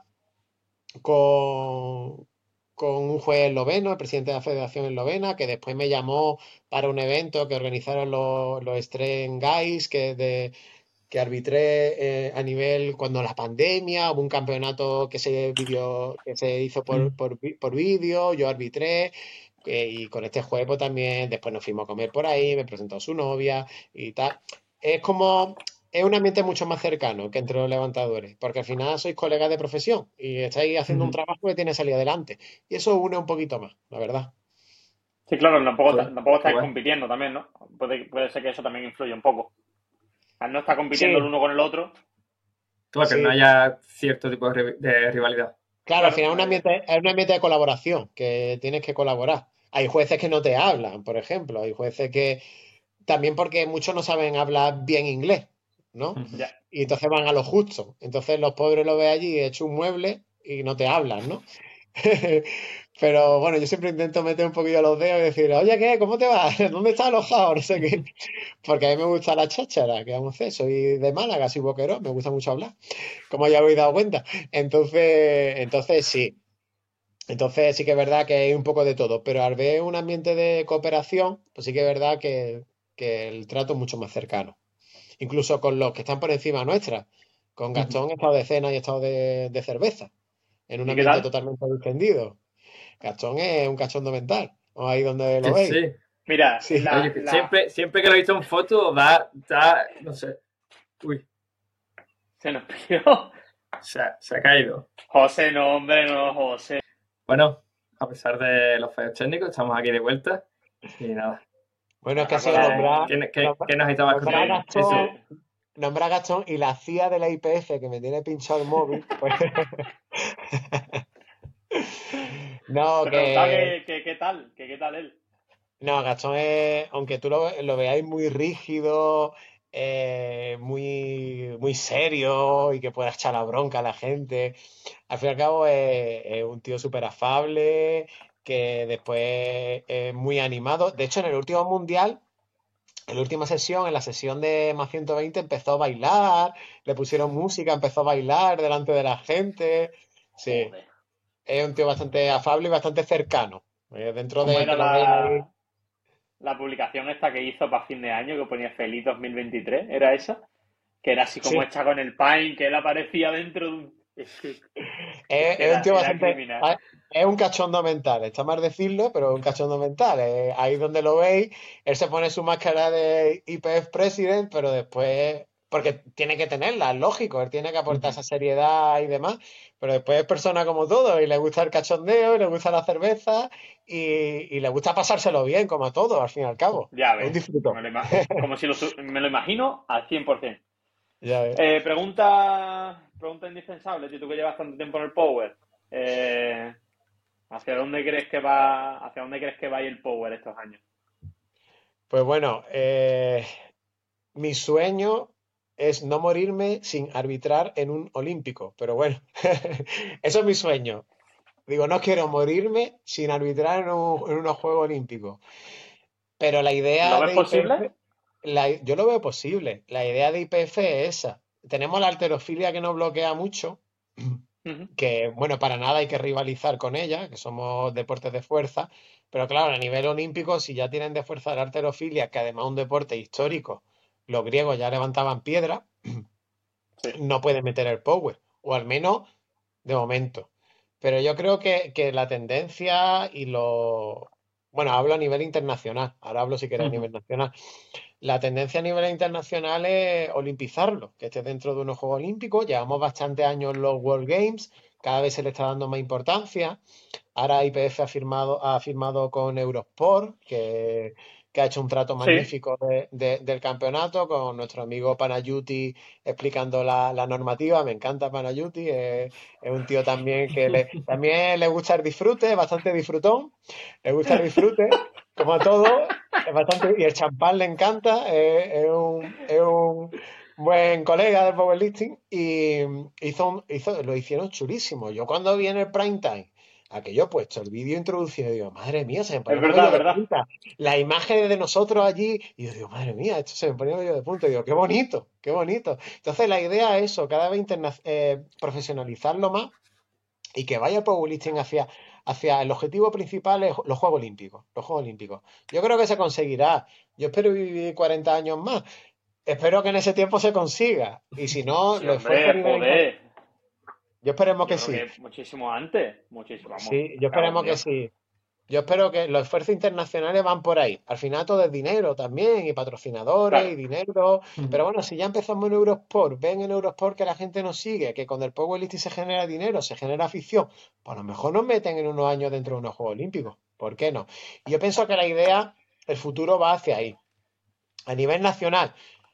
con, con un juez esloveno, el presidente de la Federación Eslovena, que después me llamó para un evento que organizaron los, los Stren Guys, que de que arbitré eh, a nivel cuando la pandemia, hubo un campeonato que se, video, que se hizo por, mm. por, por vídeo, yo arbitré, eh, y con este pues, también, después nos fuimos a comer por ahí, me presentó a su novia y tal. Es como, es un ambiente mucho más cercano que entre los levantadores, porque al final sois colegas de profesión y estáis haciendo un trabajo que tiene que salir adelante. Y eso une un poquito más, la verdad. Sí, claro, tampoco, tampoco estáis compitiendo también, ¿no? Puede, puede ser que eso también influya un poco. Al no estar compitiendo el uno con el otro. Claro, que no haya cierto tipo de, rivalidad. Claro, al final es un, ambiente, es un ambiente de colaboración, que tienes que colaborar. Hay jueces que no te hablan, por ejemplo. Hay jueces que. También porque muchos no saben hablar bien inglés. ¿no? <laughs> Y entonces van a lo justo. Entonces los pobres lo ven allí hecho un mueble y no te hablan, ¿no? <laughs> Pero bueno, yo siempre intento meter un poquillo los dedos y decir, oye, ¿qué? ¿Cómo te vas? <laughs> ¿Dónde estás alojado? <laughs> No sé qué. Porque a mí me gusta la cháchara, que vamos a hacer. Soy de Málaga, soy boquero, me gusta mucho hablar, como ya habéis dado cuenta. Entonces, entonces sí. Entonces sí que es verdad que hay un poco de todo. Pero al ver un ambiente de cooperación, pues sí que es verdad que, que el trato es mucho más cercano incluso con los que están por encima nuestra. Con Gastón he estado de cena y he estado de, cerveza, en un ambiente totalmente distendido. Gastón es un cachondo mental. Ahí donde lo veis. Sí. Mira, siempre, siempre que lo he visto en foto, da, da, no sé. Uy. Se nos pidió. Se ha, se ha caído. José, no, hombre, no, José. Bueno, a pesar de los fallos técnicos, estamos aquí de vuelta. Y nada. Bueno, es que ha sido nombrar. ¿Qué, nos estaba escuchando? Nombra a Gastón y la CIA de la IPF que me tiene pinchado el móvil. Pues... <laughs> no, que... ¿Qué tal? ¿Qué, tal él? No, Gastón es, aunque tú lo, veáis muy rígido, eh, muy, muy serio y que pueda echar la bronca a la gente, al fin y al cabo es, un tío súper afable, que después es muy animado. De hecho, en el último mundial en la última sesión, en la sesión de más 120, empezó a bailar, le pusieron música, empezó a bailar delante de la gente. Sí. Es un tío bastante afable y bastante cercano. Eh, dentro de la, la, publicación esta que hizo para fin de año, que ponía Feliz 2023, ¿era esa? Que era así como hecha con el Pine, que él aparecía dentro de un es, un tío bastante. Es un cachondo mental, está mal decirlo, pero es un cachondo mental. ahí donde lo veis, él se pone su máscara de IPF President, pero después. Porque tiene que tenerla, es lógico, él tiene que aportar esa seriedad y demás, pero después es persona como todo, y le gusta el cachondeo, y le gusta la cerveza, y, le gusta pasárselo bien, como a todo, al fin y al cabo. Ya ves. como si me lo imagino al 100%. Ya eh, pregunta pregunta indispensable, tú que llevas tanto tiempo en el Power. Eh, ¿Hacia dónde crees que va, hacia dónde crees que va el Power estos años? Pues bueno, eh, mi sueño es no morirme sin arbitrar en un olímpico, pero bueno, <laughs> eso es mi sueño. Digo, no quiero morirme sin arbitrar en, un, unos Juegos Olímpicos. Pero la idea... ¿Lo ves posible? yo lo veo posible. La idea de IPF es esa tenemos la alterofilia que nos bloquea mucho, que bueno, para nada hay que rivalizar con ella, que somos deportes de fuerza, pero claro, a nivel olímpico, si ya tienen de fuerza la alterofilia, que además es un deporte histórico, los griegos ya levantaban piedra, <clears throat> no pueden meter el power, o al menos de momento. Pero yo creo que, la tendencia y lo... Bueno, hablo a nivel internacional, ahora hablo si queréis a nivel nacional. La tendencia a nivel internacional es olimpizarlo, que esté dentro de unos Juegos Olímpicos. Llevamos bastantes años en los World Games, cada vez se le está dando más importancia. Ahora IPF ha firmado, ha firmado con Eurosport, que, ha hecho un trato magnífico del campeonato, con nuestro amigo Panayuti explicando la, normativa. Me encanta Panayuti, es, un tío también que le, también le gusta el disfrute, bastante disfrutón, le gusta el disfrute, como a todo es bastante, y el champán le encanta, es, un, buen colega del powerlifting y hizo, hizo, lo hicieron chulísimo. Yo cuando vi en el prime time aquello puesto, el vídeo introducido, digo, madre mía, se me pone es verdad, verdad. La imagen de nosotros allí, y yo digo, madre mía, esto se me ponía yo de punto. Y digo, qué bonito, qué bonito. Entonces la idea es eso, cada vez eh, profesionalizarlo más y que vaya powerlifting hacia hacia el objetivo principal es los Juegos Olímpicos. Los Juegos Olímpicos. Yo creo que se conseguirá. Yo espero vivir 40 años más. Espero que en ese tiempo se consiga. Y si no, lo hombre, Yo esperemos que sí. muchísimo antes. Muchísimo. Sí, yo esperemos que sí. Yo espero que los esfuerzos internacionales van por ahí. Al final todo es dinero también, y patrocinadores, y dinero. Pero bueno, si ya empezamos en Eurosport, ven en Eurosport que la gente nos sigue, que con el powerlifting se genera dinero, se genera afición, pues a lo mejor nos meten en unos años dentro de unos Juegos Olímpicos. ¿Por qué no? Y yo pienso que la idea, el futuro va hacia ahí. A nivel nacional,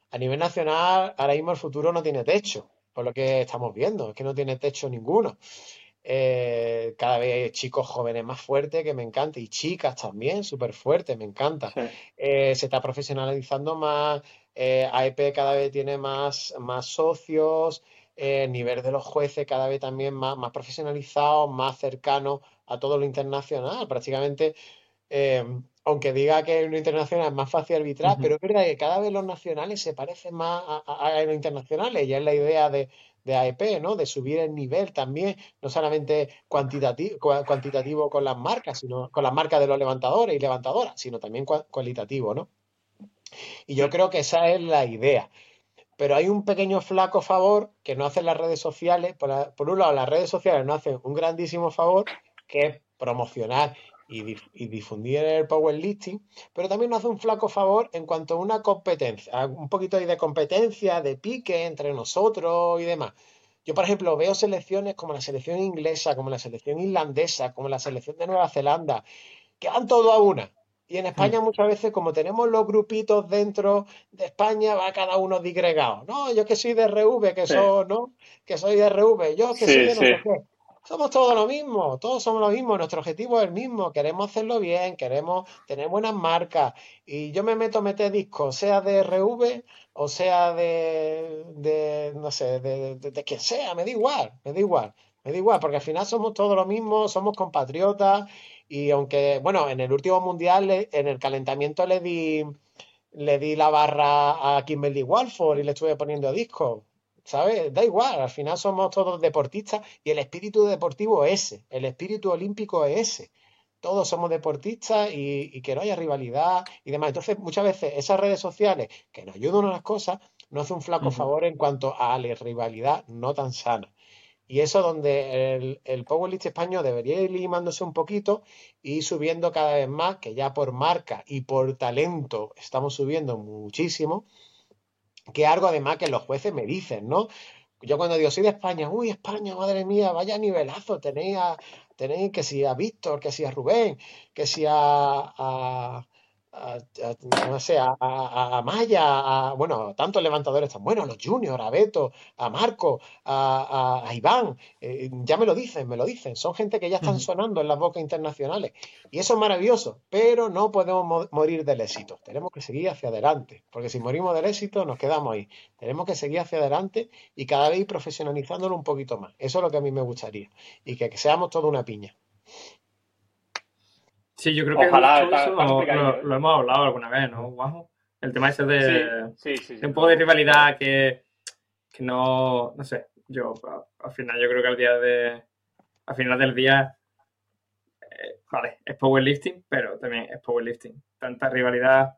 a nivel nacional, ahora mismo el futuro no tiene techo, por lo que estamos viendo, es que no tiene techo ninguno. Eh, cada vez chicos jóvenes más fuertes, que me encanta, y chicas también, súper fuertes, me encanta. Eh, se está profesionalizando más, eh, AEP cada vez tiene más, más socios, el nivel de los jueces cada vez también más, más profesionalizado, más cercano a todo lo internacional. Prácticamente, aunque diga que en lo internacional es más fácil arbitrar, pero es verdad que cada vez los nacionales se parecen más a, a, a los internacionales, ya es la idea de de AEP, ¿no? De subir el nivel también, no solamente cuantitativo, cuantitativo con las marcas, sino con las marcas de los levantadores y levantadoras, sino también cualitativo, ¿no? Y yo creo que esa es la idea. Pero hay un pequeño flaco favor que no hacen las redes sociales. Por, un lado, las redes sociales no hacen un grandísimo favor, que es promocionar y, difundir el powerlifting, pero también nos hace un flaco favor en cuanto a una competencia, un poquito de competencia, de pique entre nosotros y demás. Yo, por ejemplo, veo selecciones como la selección inglesa, como la selección irlandesa, como la selección de Nueva Zelanda, que van todo a una. Y en España hmm. muchas veces, como tenemos los grupitos dentro de España, va cada uno digregado. No, yo que soy de RV, que soy, ¿no? Que soy de RV, yo que soy de no sé qué. Somos todos lo mismo, todos somos lo mismo, nuestro objetivo es el mismo, queremos hacerlo bien, queremos tener buenas marcas. Y yo me meto a meter discos, sea de RV o sea de, no sé, de, de, quien sea, me da igual, me da igual, me da igual, porque al final somos todos lo mismo, somos compatriotas y aunque, bueno, en el último mundial, en el calentamiento le di, le di la barra a Kimberly Walford y le estuve poniendo disco. ¿Sabes? Da igual, al final somos todos deportistas y el espíritu deportivo es ese, el espíritu olímpico es ese. Todos somos deportistas y, que no haya rivalidad y demás. Entonces, muchas veces esas redes sociales que nos ayudan a las cosas no hacen un flaco favor en cuanto a la rivalidad no tan sana. Y eso donde el, el Powerlist español debería ir limándose un poquito y subiendo cada vez más, que ya por marca y por talento estamos subiendo muchísimo, que algo además que los jueces me dicen, ¿no? Yo cuando digo soy de España, uy, España, madre mía, vaya nivelazo, tenéis, tenéis que si a Víctor, que si a Rubén, que si a, a, no sé, a, a, Maya, a, bueno, tantos levantadores tan buenos, a los Juniors, a Beto, a Marco, a, Iván, eh, ya me lo dicen, me lo dicen, son gente que ya están sonando en las bocas internacionales y eso es maravilloso, pero no podemos morir del éxito, tenemos que seguir hacia adelante, porque si morimos del éxito nos quedamos ahí, tenemos que seguir hacia adelante y cada vez ir profesionalizándolo un poquito más, eso es lo que a mí me gustaría y que, que seamos toda una piña. Sí, yo creo que eso lo, hemos hablado alguna vez, ¿no, Guajo? El tema ese de, un poco de rivalidad que, no, no sé, yo al final yo creo que al día de, al final del día, eh, vale, es powerlifting, pero también es powerlifting. Tanta rivalidad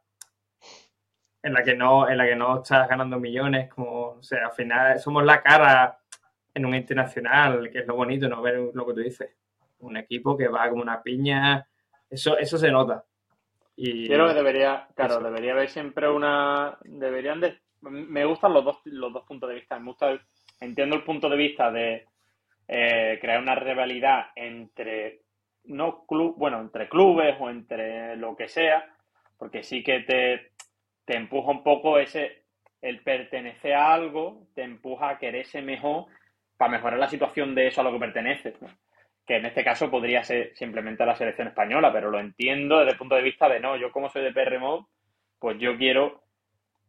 en la que no, en la que no estás ganando millones, como, o sea, al final somos la cara en un internacional, que es lo bonito, ¿no? Ver lo que tú dices. Un equipo que va como una piña, eso, eso se nota. Y, Creo que debería, claro, debería haber siempre una. Deberían de. Me gustan los dos, los dos puntos de vista. Me gusta, entiendo el punto de vista de eh, crear una rivalidad entre no club, bueno, entre clubes o entre lo que sea, porque sí que te, te empuja un poco ese el pertenecer a algo, te empuja a quererse mejor para mejorar la situación de eso a lo que perteneces. ¿no? Que en este caso podría ser simplemente la selección española, pero lo entiendo desde el punto de vista de no, yo como soy de PR pues yo quiero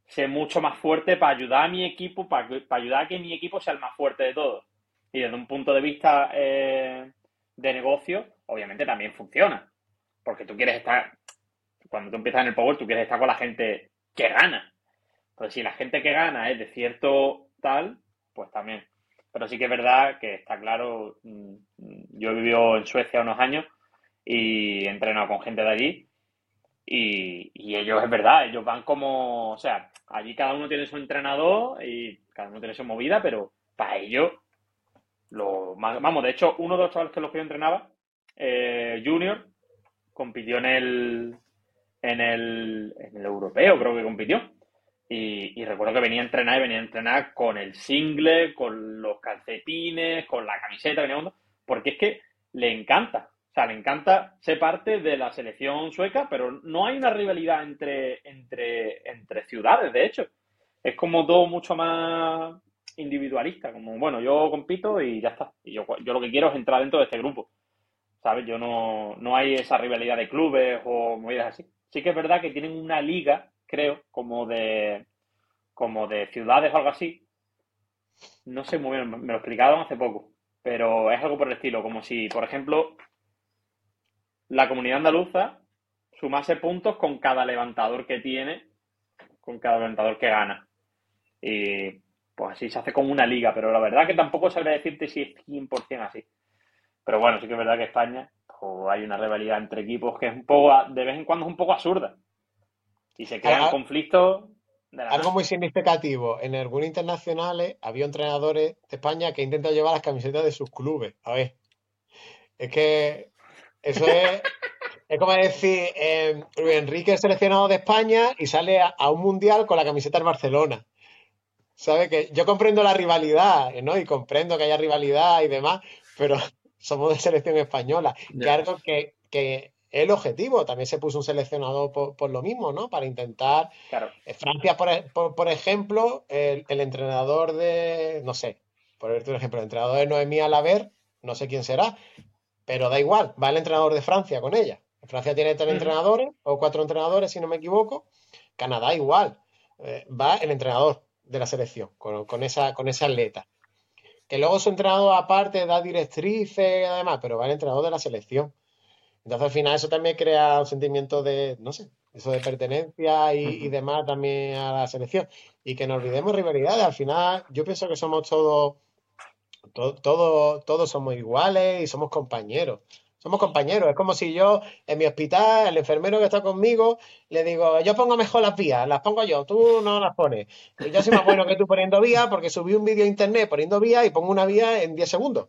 ser mucho más fuerte para ayudar a mi equipo, para, ayudar a que mi equipo sea el más fuerte de todos. Y desde un punto de vista eh, de negocio, obviamente también funciona. Porque tú quieres estar, cuando tú empiezas en el Power, tú quieres estar con la gente que gana. Entonces, si la gente que gana es de cierto tal, pues también. Pero sí que es verdad que está claro, mm, yo he vivido en Suecia unos años y he entrenado con gente de allí y, ellos es verdad, ellos van como, o sea, allí cada uno tiene su entrenador y cada uno tiene su movida, pero para ellos, lo vamos, de hecho, uno de los chavales que los que yo entrenaba, eh, Junior, compitió en el, en el, en el europeo, creo que compitió. Y, recuerdo que venía a entrenar y venía a entrenar con el single, con los calcetines, con la camiseta, venía porque es que le encanta. O sea, le encanta ser parte de la selección sueca, pero no hay una rivalidad entre, entre, entre ciudades, de hecho. Es como todo mucho más individualista, como, bueno, yo compito y ya está. Y yo, yo lo que quiero es entrar dentro de este grupo. ¿Sabes? Yo no, no hay esa rivalidad de clubes o movidas así. Sí que es verdad que tienen una liga creo, como de, como de ciudades o algo así. No sé muy bien, me lo explicaron hace poco, pero es algo por el estilo, como si, por ejemplo, la comunidad andaluza sumase puntos con cada levantador que tiene, con cada levantador que gana. Y pues así se hace como una liga, pero la verdad que tampoco sabría decirte si es 100% así. Pero bueno, sí que es verdad que España pues, hay una rivalidad entre equipos que es un poco, de vez en cuando es un poco absurda. Y se crean ah, conflictos. algo muy significativo. En algunos internacionales había entrenadores de España que intentan llevar las camisetas de sus clubes. A ver. Es que Eso es, es como decir, eh, Enrique es seleccionado de España y sale a, un mundial con la camiseta del Barcelona. ¿Sabe? Que yo comprendo la rivalidad, ¿no? Y comprendo que haya rivalidad y demás, pero <laughs> somos de selección española. Que algo que, que el objetivo. También se puso un seleccionador por, lo mismo, ¿no? Para intentar. Claro. Eh, Francia, por, ejemplo, el, entrenador de. No sé, por ejemplo, el entrenador de Noemí Alaver, no sé quién será, pero da igual, va el entrenador de Francia con ella. Francia tiene tres entrenadores o cuatro entrenadores, si no me equivoco. Canadá igual. Eh, va el entrenador de la selección con, esa, con ese atleta. Que luego su entrenador aparte da directrices y demás, pero va el entrenador de la selección. Entonces al final eso también crea un sentimiento de, no sé, eso de pertenencia y, demás también a la selección. Y que no olvidemos rivalidades. Al final yo pienso que somos todos, todos, todos somos iguales y somos compañeros. Somos compañeros. Es como si yo en mi hospital, el enfermero que está conmigo, le digo, yo pongo mejor las vías, las pongo yo, tú no las pones. Y yo soy más bueno que tú poniendo vías porque subí un vídeo a internet poniendo vías y pongo una vía en 10 segundos.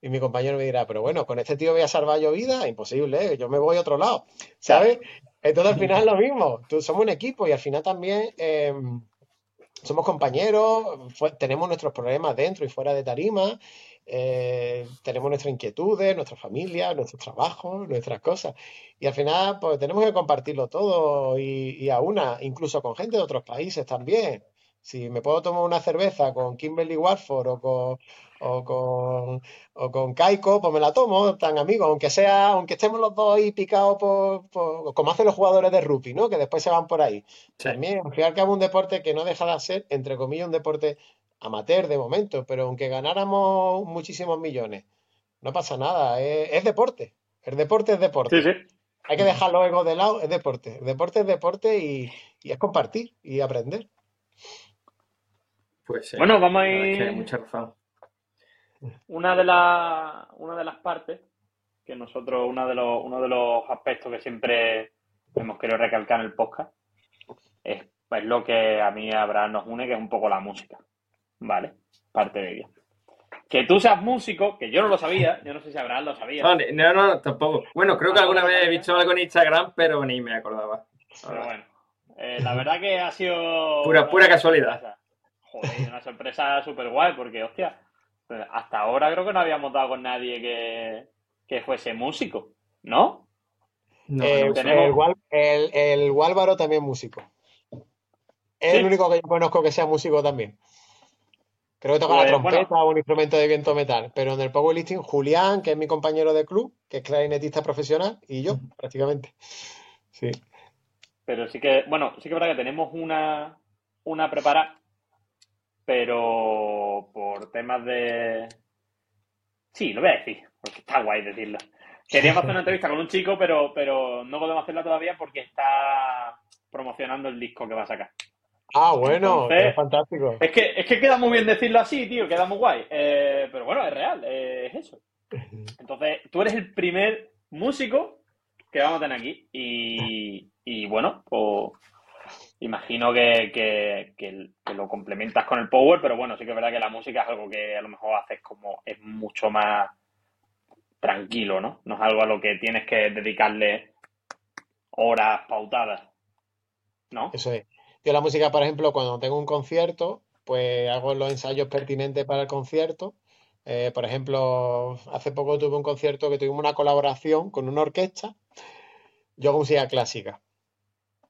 Y mi compañero me dirá, pero bueno, con este tío voy a salvar yo vida, imposible, ¿eh? yo me voy a otro lado, ¿sabes? Entonces al final es lo mismo, Tú, somos un equipo y al final también em, somos compañeros, tenemos nuestros problemas dentro y fuera de tarima, eh, tenemos nuestras inquietudes, nuestras familias, nuestros trabajos, nuestras cosas. Y al final, pues tenemos que compartirlo todo y, y a una, incluso con gente de otros países también. Si me puedo tomar una cerveza con Kimberly Warford o con, o con, o con Kaiko, pues me la tomo, tan amigo, aunque sea, aunque estemos los dos ahí picados por, como hacen los jugadores de rugby, ¿no? Que después se van por ahí. También, al final que un deporte que no deja de ser, entre comillas, un deporte amateur de momento, pero aunque ganáramos muchísimos millones, no pasa nada, es, deporte. El deporte es deporte. Sí, sí. Hay que dejar los egos de lado, es deporte. El deporte es deporte y, y es compartir y aprender. Pues bueno, vamos a ir. mucha razón. Una de, las una de las partes que nosotros, uno de, los, uno de los aspectos que siempre hemos querido recalcar en el podcast es, pues, lo que a mí a Abraham nos une, que es un poco la música. ¿Vale? Parte de ella. Que tú seas músico, que yo no lo sabía, yo no sé si Abraham lo sabía. No, no, tampoco. Bueno, creo que alguna vez he visto algo en Instagram, pero ni me acordaba. Pero bueno, eh, la verdad que ha sido... Pura, pura casualidad. <laughs> Joder, una sorpresa súper guay, porque, hostia, hasta ahora creo que no habíamos dado con nadie que, fuese músico, ¿no? no, eh, el, el, Álvaro también músico. Es el único que yo conozco que sea músico también. Creo que toca la pues, trompeta o un instrumento de viento metal. Pero en el powerlifting, Julián, que es mi compañero de club, que es clarinetista profesional, y yo, prácticamente. Sí. Pero sí que, bueno, sí que es verdad que tenemos una, una prepara pero por temas de... Sí, lo voy a decir, porque está guay decirlo. Queríamos hacer una entrevista con un chico, pero, pero no podemos hacerla todavía porque está promocionando el disco que va a sacar. Ah, bueno, es fantástico. Es que, es que queda muy bien decirlo así, tío, queda muy guay. Eh, pero bueno, es real, eh, es eso. <laughs> Entonces, tú eres el primer músico que vamos a tener aquí. Y, y bueno, pues imagino que, lo complementas con el power, pero bueno, sí que es verdad que la música es algo que a lo mejor haces como es mucho más tranquilo, ¿no? No es algo a lo que tienes que dedicarle horas pautadas, ¿no? Eso es. Yo la música, por ejemplo, cuando tengo un concierto, pues hago los ensayos pertinentes para el concierto. Eh, por ejemplo, hace poco tuve un concierto que tuvimos una colaboración con una orquesta. Yo hago música clásica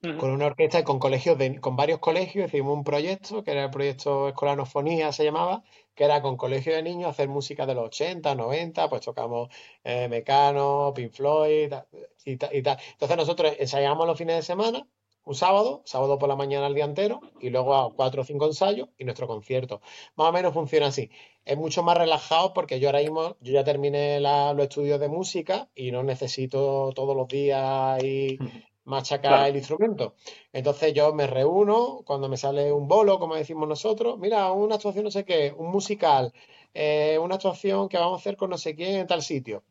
con una orquesta y con colegios con varios colegios hicimos un proyecto que era el proyecto Escolanofonía se llamaba que era con colegios de niños hacer música de los 80, 90 pues tocamos eh, Mecano, Pink Floyd y, tal entonces nosotros ensayamos los fines de semana un sábado, sábado por la mañana el día entero y luego a cuatro o cinco ensayos y nuestro concierto. Más o menos funciona así. Es mucho más relajado porque yo ahora mismo, yo ya terminé los estudios de música y no necesito todos los días y, machacar el instrumento. Entonces yo me reúno cuando me sale un bolo, como decimos nosotros, mira, una actuación no sé qué, un musical, eh, una actuación que vamos a hacer con no sé quién en tal sitio.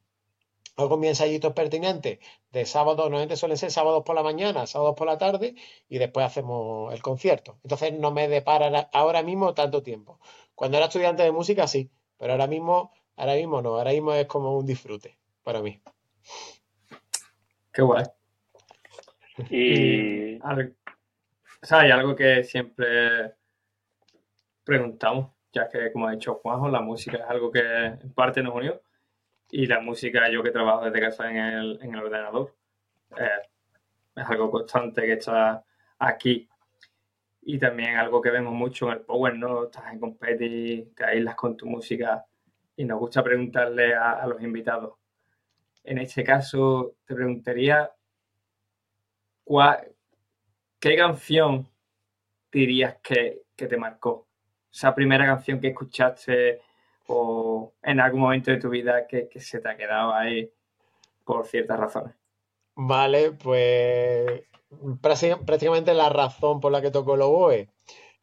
Hago mis ensayitos pertinentes de sábado, normalmente suelen ser sábados por la mañana, sábados por la tarde, y después hacemos el concierto. Entonces no me depara ahora mismo tanto tiempo. Cuando era estudiante de música sí, pero ahora mismo, ahora mismo no, ahora mismo es como un disfrute para mí. Qué guay. Y... algo, o sea, hay algo que siempre preguntamos, ya que como ha dicho Juanjo, la música es algo que en parte nos unió y la música, yo que trabajo desde casa en el, en el ordenador, eh, es algo constante que está aquí. Y también algo que vemos mucho en el Power, ¿no? Estás en Competi, que aíslas con tu música y nos gusta preguntarle a, a los invitados. En este caso, te preguntaría, ¿cuál, ¿qué canción dirías que, que te marcó? Esa primera canción que escuchaste o en algún momento de tu vida que, que se te ha quedado ahí por ciertas razones. Vale, pues prácti- prácticamente la razón por la que tocó el oboe,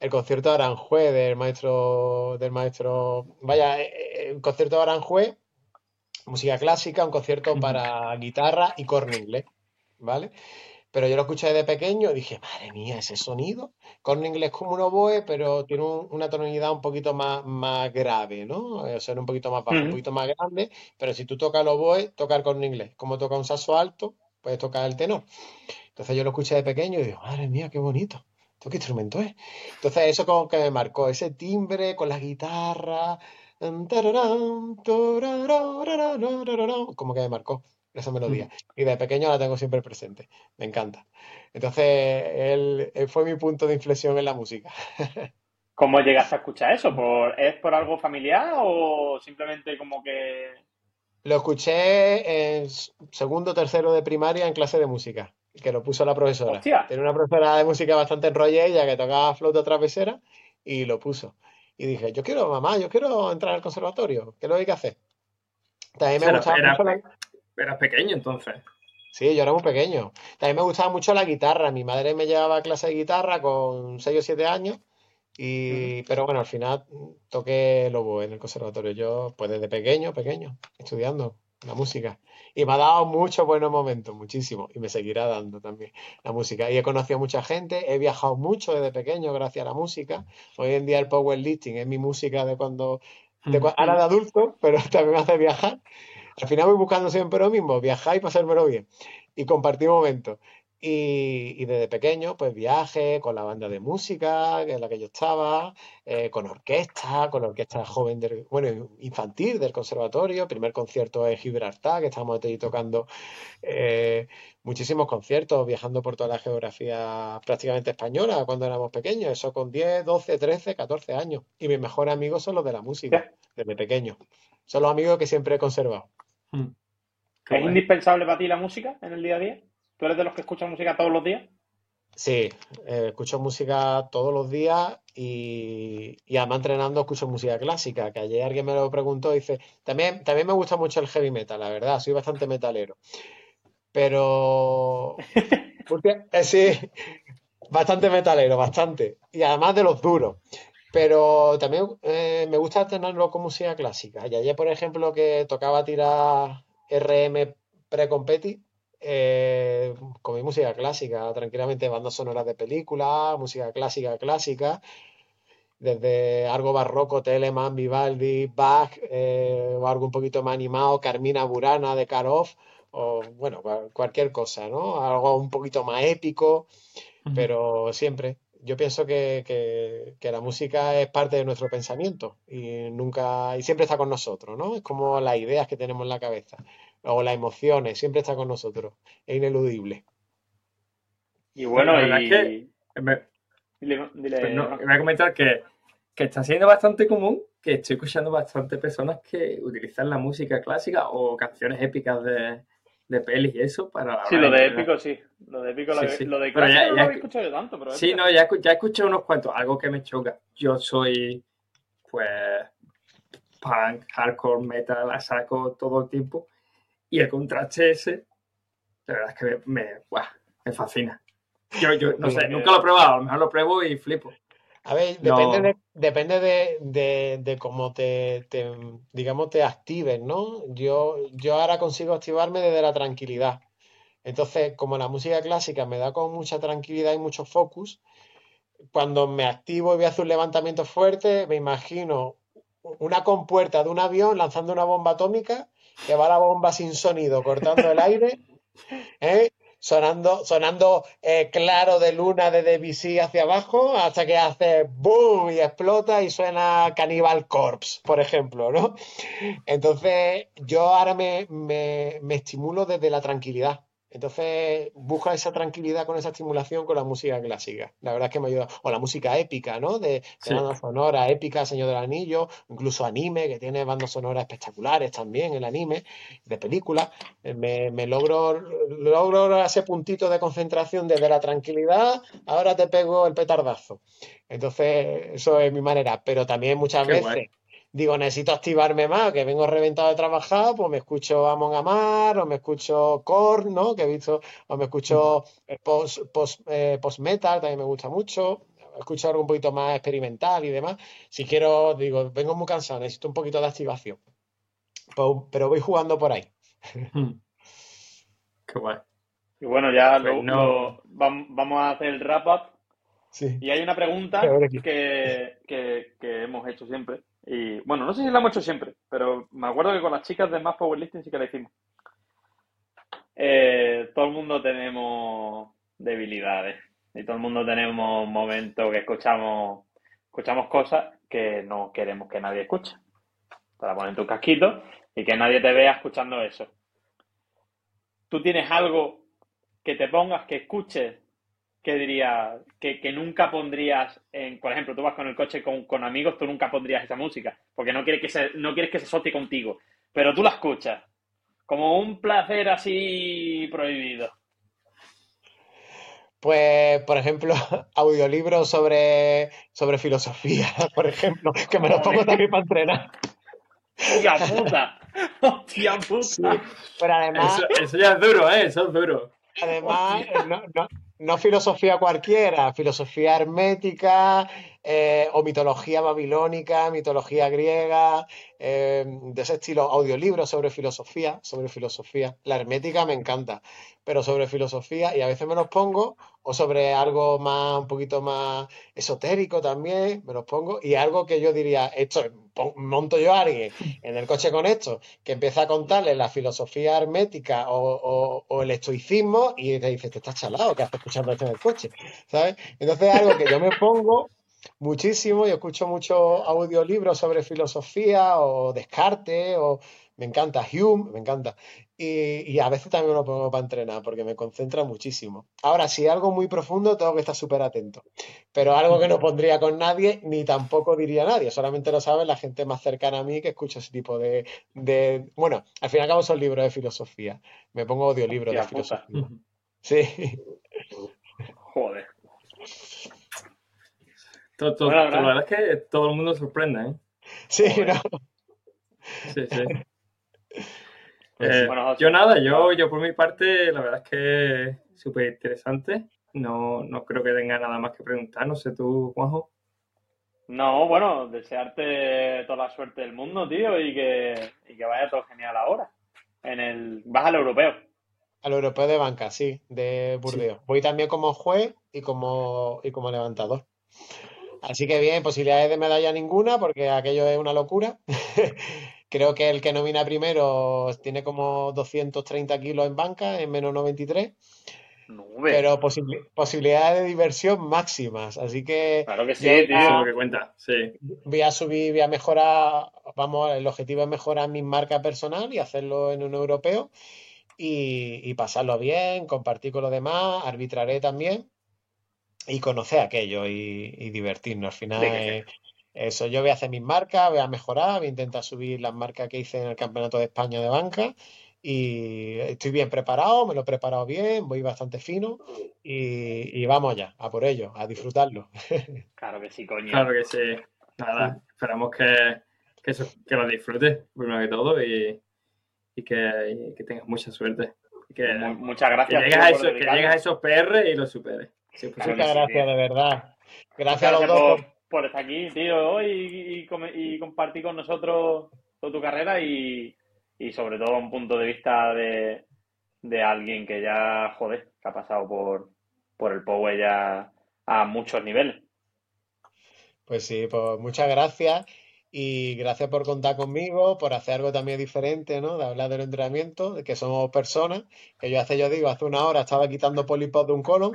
el concierto de Aranjuez del maestro, del maestro, vaya, eh, eh, el concierto de Aranjuez, música clásica, un concierto para guitarra y corno inglés, ¿vale? Pero yo lo escuché de pequeño y dije, madre mía, ese sonido. Con inglés como un oboe, pero tiene una tonalidad un poquito más, más grave, ¿no? O sea, un poquito más bajo, un poquito más grande. Pero si tú tocas el oboe, tocar con inglés. Como toca un saxo alto, puedes tocar el tenor. Entonces yo lo escuché de pequeño y digo, madre mía, qué bonito. ¿Esto qué instrumento es? Entonces eso como que me marcó, ese timbre con la guitarra. Mm, como que me marcó esa melodía. Y de pequeño la tengo siempre presente, me encanta. Entonces él, él fue mi punto de inflexión en la música. <laughs> ¿Cómo llegaste a escuchar eso? ¿Por, ¿Es por algo familiar o simplemente como que... Lo escuché en segundo o tercero de primaria en clase de música, que lo puso la profesora. Hostia. Tenía una profesora de música bastante enrollada ella que tocaba flauta travesera y lo puso. Y dije, yo quiero, mamá, yo quiero entrar al conservatorio, ¿qué es lo que hay que hacer? También me Era, gustaba era- mucho la... eras pequeño entonces. Sí, yo era muy pequeño. También me gustaba mucho la guitarra. Mi madre me llevaba a clase de guitarra con 6 o 7 años. Y, pero bueno, al final toqué el oboe en el conservatorio. Yo, pues desde pequeño, pequeño, estudiando la música. Y me ha dado muchos buenos momentos, muchísimo. Y me seguirá dando también la música. Y he conocido a mucha gente, he viajado mucho desde pequeño gracias a la música. Hoy en día el powerlifting es mi música de cuando, de cua- ahora de adulto, <laughs> pero también me hace viajar. Al final voy buscando siempre lo mismo, viajar y pasármelo bien. Y compartir momentos. Y, y desde pequeño, pues viaje con la banda de música en la que yo estaba, eh, con orquesta, con la orquesta joven, del, bueno, infantil del conservatorio, primer concierto en Gibraltar, que estábamos allí tocando eh, muchísimos conciertos, viajando por toda la geografía prácticamente española cuando éramos pequeños, eso con 10, 12, 13, 14 años. Y mis mejores amigos son los de la música, desde pequeño. Son los amigos que siempre he conservado. Mm. ¿Es indispensable para ti la música en el día a día? ¿Tú eres de los que escuchan música todos los días? Sí, eh, escucho música todos los días y, y además entrenando escucho música clásica, que ayer alguien me lo preguntó y dice, también, también me gusta mucho el heavy metal, la verdad, soy bastante metalero. Pero, <laughs> porque, eh, sí, bastante metalero, bastante. Y además de los duros. Pero también eh, me gusta tenerlo con música clásica. Y ayer, por ejemplo, que tocaba tirar RM pre-competi, eh, con mi música clásica, tranquilamente, bandas sonoras de películas, música clásica, clásica, desde algo barroco, Telemann, Vivaldi, Bach, eh, o algo un poquito más animado, Carmina Burana de Karov, o bueno, cual- cualquier cosa, ¿no? Algo un poquito más épico, pero siempre. Yo pienso que, que- que la música es parte de nuestro pensamiento y nunca, y siempre está con nosotros, ¿no? Es como las ideas que tenemos en la cabeza, o las emociones, siempre está con nosotros, es ineludible. Y bueno, La verdad y... es que me- Dile, dile, Pues no, voy a comentar que, que está siendo bastante común que estoy escuchando bastante personas que utilizan la música clásica o canciones épicas de, de pelis y eso para la Sí, lo de épico sí. Lo de épico, Sí, lo, sí. lo de Pero ya- no ya lo escu- escuchado tanto, pero Sí, no, ya, ya he escuchado unos cuantos, algo que me choca. Yo soy, pues, punk, hardcore, metal, a saco todo el tiempo. Y el contraste ese, la verdad es que me, me, me fascina. Yo, yo no sé, nunca lo he probado, a lo mejor lo pruebo y flipo. A ver, No. depende de, depende de, de, de cómo te, te, digamos, te actives, ¿no? Yo, yo ahora consigo activarme desde la tranquilidad. Entonces, como la música clásica me da con mucha tranquilidad y mucho focus, cuando me activo y voy a hacer un levantamiento fuerte, me imagino una compuerta de un avión lanzando una bomba atómica, que va la bomba sin sonido, cortando el aire, <laughs> ¿eh? Sonando, sonando eh, claro de luna de Debussy hacia abajo hasta que hace boom y explota y suena Cannibal Corpse, por ejemplo, ¿no? Entonces yo ahora me, me, me estimulo desde la tranquilidad. Entonces, busca esa tranquilidad con esa estimulación con la música clásica. La verdad es que me ayuda. O la música épica, ¿no? De, Sí. banda sonora épica, Señor del Anillo, incluso anime, que tiene bandas sonoras espectaculares también, el anime, de películas. Eh, Me, me logro, logro ese puntito de concentración desde la tranquilidad, ahora te pego el petardazo. Entonces, eso es mi manera. Pero también muchas Qué veces guay. Digo, necesito activarme más, que vengo reventado de trabajar, pues me escucho Amon Amar, o me escucho Korn, ¿no? Que he visto, o me escucho eh, post, post, eh, post-metal, también me gusta mucho. Escucho algo un poquito más experimental y demás. Si quiero, digo, vengo muy cansado, necesito un poquito de activación. Pues, pero voy jugando por ahí. Mm. <laughs> Qué guay. Y bueno, ya Pues lo- no. lo- vam- vamos a hacer el wrap-up. Sí. Y hay una pregunta que, que, que hemos hecho siempre. Y bueno, no sé si la hemos hecho siempre, pero me acuerdo que con las chicas de Más Powerlifting sí que la hicimos. Eh, todo el mundo tenemos debilidades y todo el mundo tenemos momentos que escuchamos, escuchamos cosas que no queremos que nadie escuche. Para poner tu casquito y que nadie te vea escuchando eso. ¿Tú tienes algo que te pongas, que escuches que diría que, que nunca pondrías en, por ejemplo, tú vas con el coche con, con amigos, tú nunca pondrías esa música, porque no quieres que se, no quieres que se asocie contigo, pero tú la escuchas, como un placer así prohibido. Pues, por ejemplo, <laughs> audiolibros sobre, sobre filosofía, <laughs> por ejemplo, que me los pongo también para entrenar. ¡Hostia puta! <laughs> ¡Hostia puta! Sí, pero además, Eso, eso ya es duro, ¿eh? Eso es duro. además no, no- no filosofía cualquiera, filosofía hermética eh, o mitología babilónica, mitología griega, eh, de ese estilo, audiolibros sobre filosofía, sobre filosofía. La hermética me encanta, pero sobre filosofía y a veces me los pongo o sobre algo más, un poquito más esotérico también, me los pongo y algo que yo diría, esto, monto yo a alguien en el coche con esto, que empieza a contarle la filosofía hermética o, o- el estoicismo y te dice, te estás chalado, que estás escuchando esto en el coche, ¿sabes? Entonces es algo que yo me pongo muchísimo y escucho muchos audiolibros sobre filosofía o Descartes o me encanta Hume, me encanta. Y, y a veces también me lo pongo para entrenar porque me concentra muchísimo. Ahora, si algo muy profundo, tengo que estar súper atento. Pero algo que no pondría con nadie, ni tampoco diría a nadie. Solamente lo sabe la gente más cercana a mí que escucha ese tipo de, de... Bueno, al fin y al cabo son libros de filosofía. Me pongo audiolibros de puta. filosofía. Sí. Joder. Todo, todo- Bueno, la verdad- es que todo el mundo sorprende, ¿eh? Sí, Joder. no. Sí, sí. <laughs> Pues Eh, sí. Bueno, José. yo nada, yo, yo por mi parte, la verdad es que es súper interesante. No, no creo que tenga nada más que preguntar. No sé tú, Juanjo. No, bueno, desearte toda la suerte del mundo, tío, y que, y que vaya todo genial ahora. En el, vas al europeo. Al europeo de banca, sí, de Burdeos. Voy también como juez y como, y como levantador. Así que bien, posibilidades de medalla ninguna, porque aquello es una locura. <laughs> Creo que el que nomina primero tiene como 230 kilos en banca, en menos 93, Nube. pero posibili- posibilidades de diversión máximas. Así que Claro que sí, tío. lo que cuenta, sí. voy a subir, voy a mejorar, vamos, el objetivo es mejorar mi marca personal y hacerlo en un europeo y, y pasarlo bien, compartir con los demás, arbitraré también y conocer aquello y, y divertirnos. Al final, que eh, eso, yo voy a hacer mis marcas, voy a mejorar, voy a intentar subir las marcas que hice en el Campeonato de España de banca y estoy bien preparado, me lo he preparado bien, voy bastante fino y, y vamos ya, a por ello, a disfrutarlo. <laughs> Claro que sí, coño. Claro que sí. Nada, esperamos que, que, eso- que lo disfrutes, primero que todo, y, y que, y que tengas mucha suerte. Y que, Mu- muchas que gracias, llegues tío, a eso- que llegues a esos PR y los superes. Sí, pues, Claro Muchas sí, gracias, tío. de verdad. Gracias a los dos. por, por estar aquí, tío, hoy y, y come- y compartir con nosotros toda tu carrera y, y sobre todo un punto de vista de, de alguien que ya, joder, que ha pasado por, por el Power ya a muchos niveles. Pues sí, pues muchas gracias. Y gracias por contar conmigo, por hacer algo también diferente, ¿no? De hablar del entrenamiento, de que somos personas, que yo hace, yo digo, hace una hora estaba quitando polipos de un colon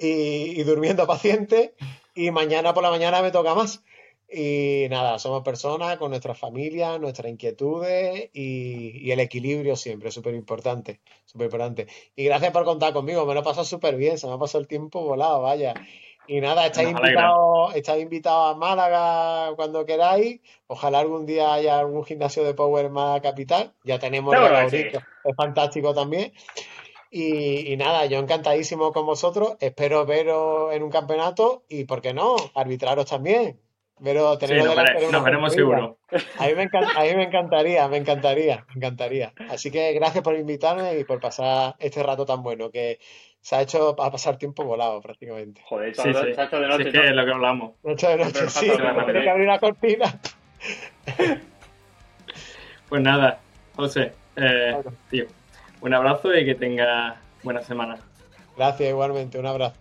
y, y durmiendo <laughs> paciente y mañana por la mañana me toca más. Y nada, somos personas con nuestras familias, nuestras inquietudes y, y el equilibrio siempre, súper importante, súper importante. Y gracias por contar conmigo, me lo he pasado súper bien, se me ha pasado el tiempo volado, vaya. Y nada, estáis invitados, estáis invitados a Málaga cuando queráis. Ojalá algún día haya algún gimnasio de Power más capital. Ya tenemos el sí. Es fantástico también. Y, y nada, yo encantadísimo con vosotros. Espero veros en un campeonato y, ¿por qué no? Arbitraros también. Veros, Sí, teneros nos, vere- de una nos veremos seguro. A mí, me encan- a mí me encantaría, me encantaría, me encantaría. Así que gracias por invitarme y por pasar este rato tan bueno, que se ha hecho a pasar tiempo volado prácticamente. Joder, Sí, sí. chacho de Sí, noche. es que es lo que hablamos. Noche de noche, Pero sí, de tengo que abrir la cortina. Pues nada, José, eh, Bueno. tío, un abrazo y que tengas buena semana. Gracias igualmente, un abrazo.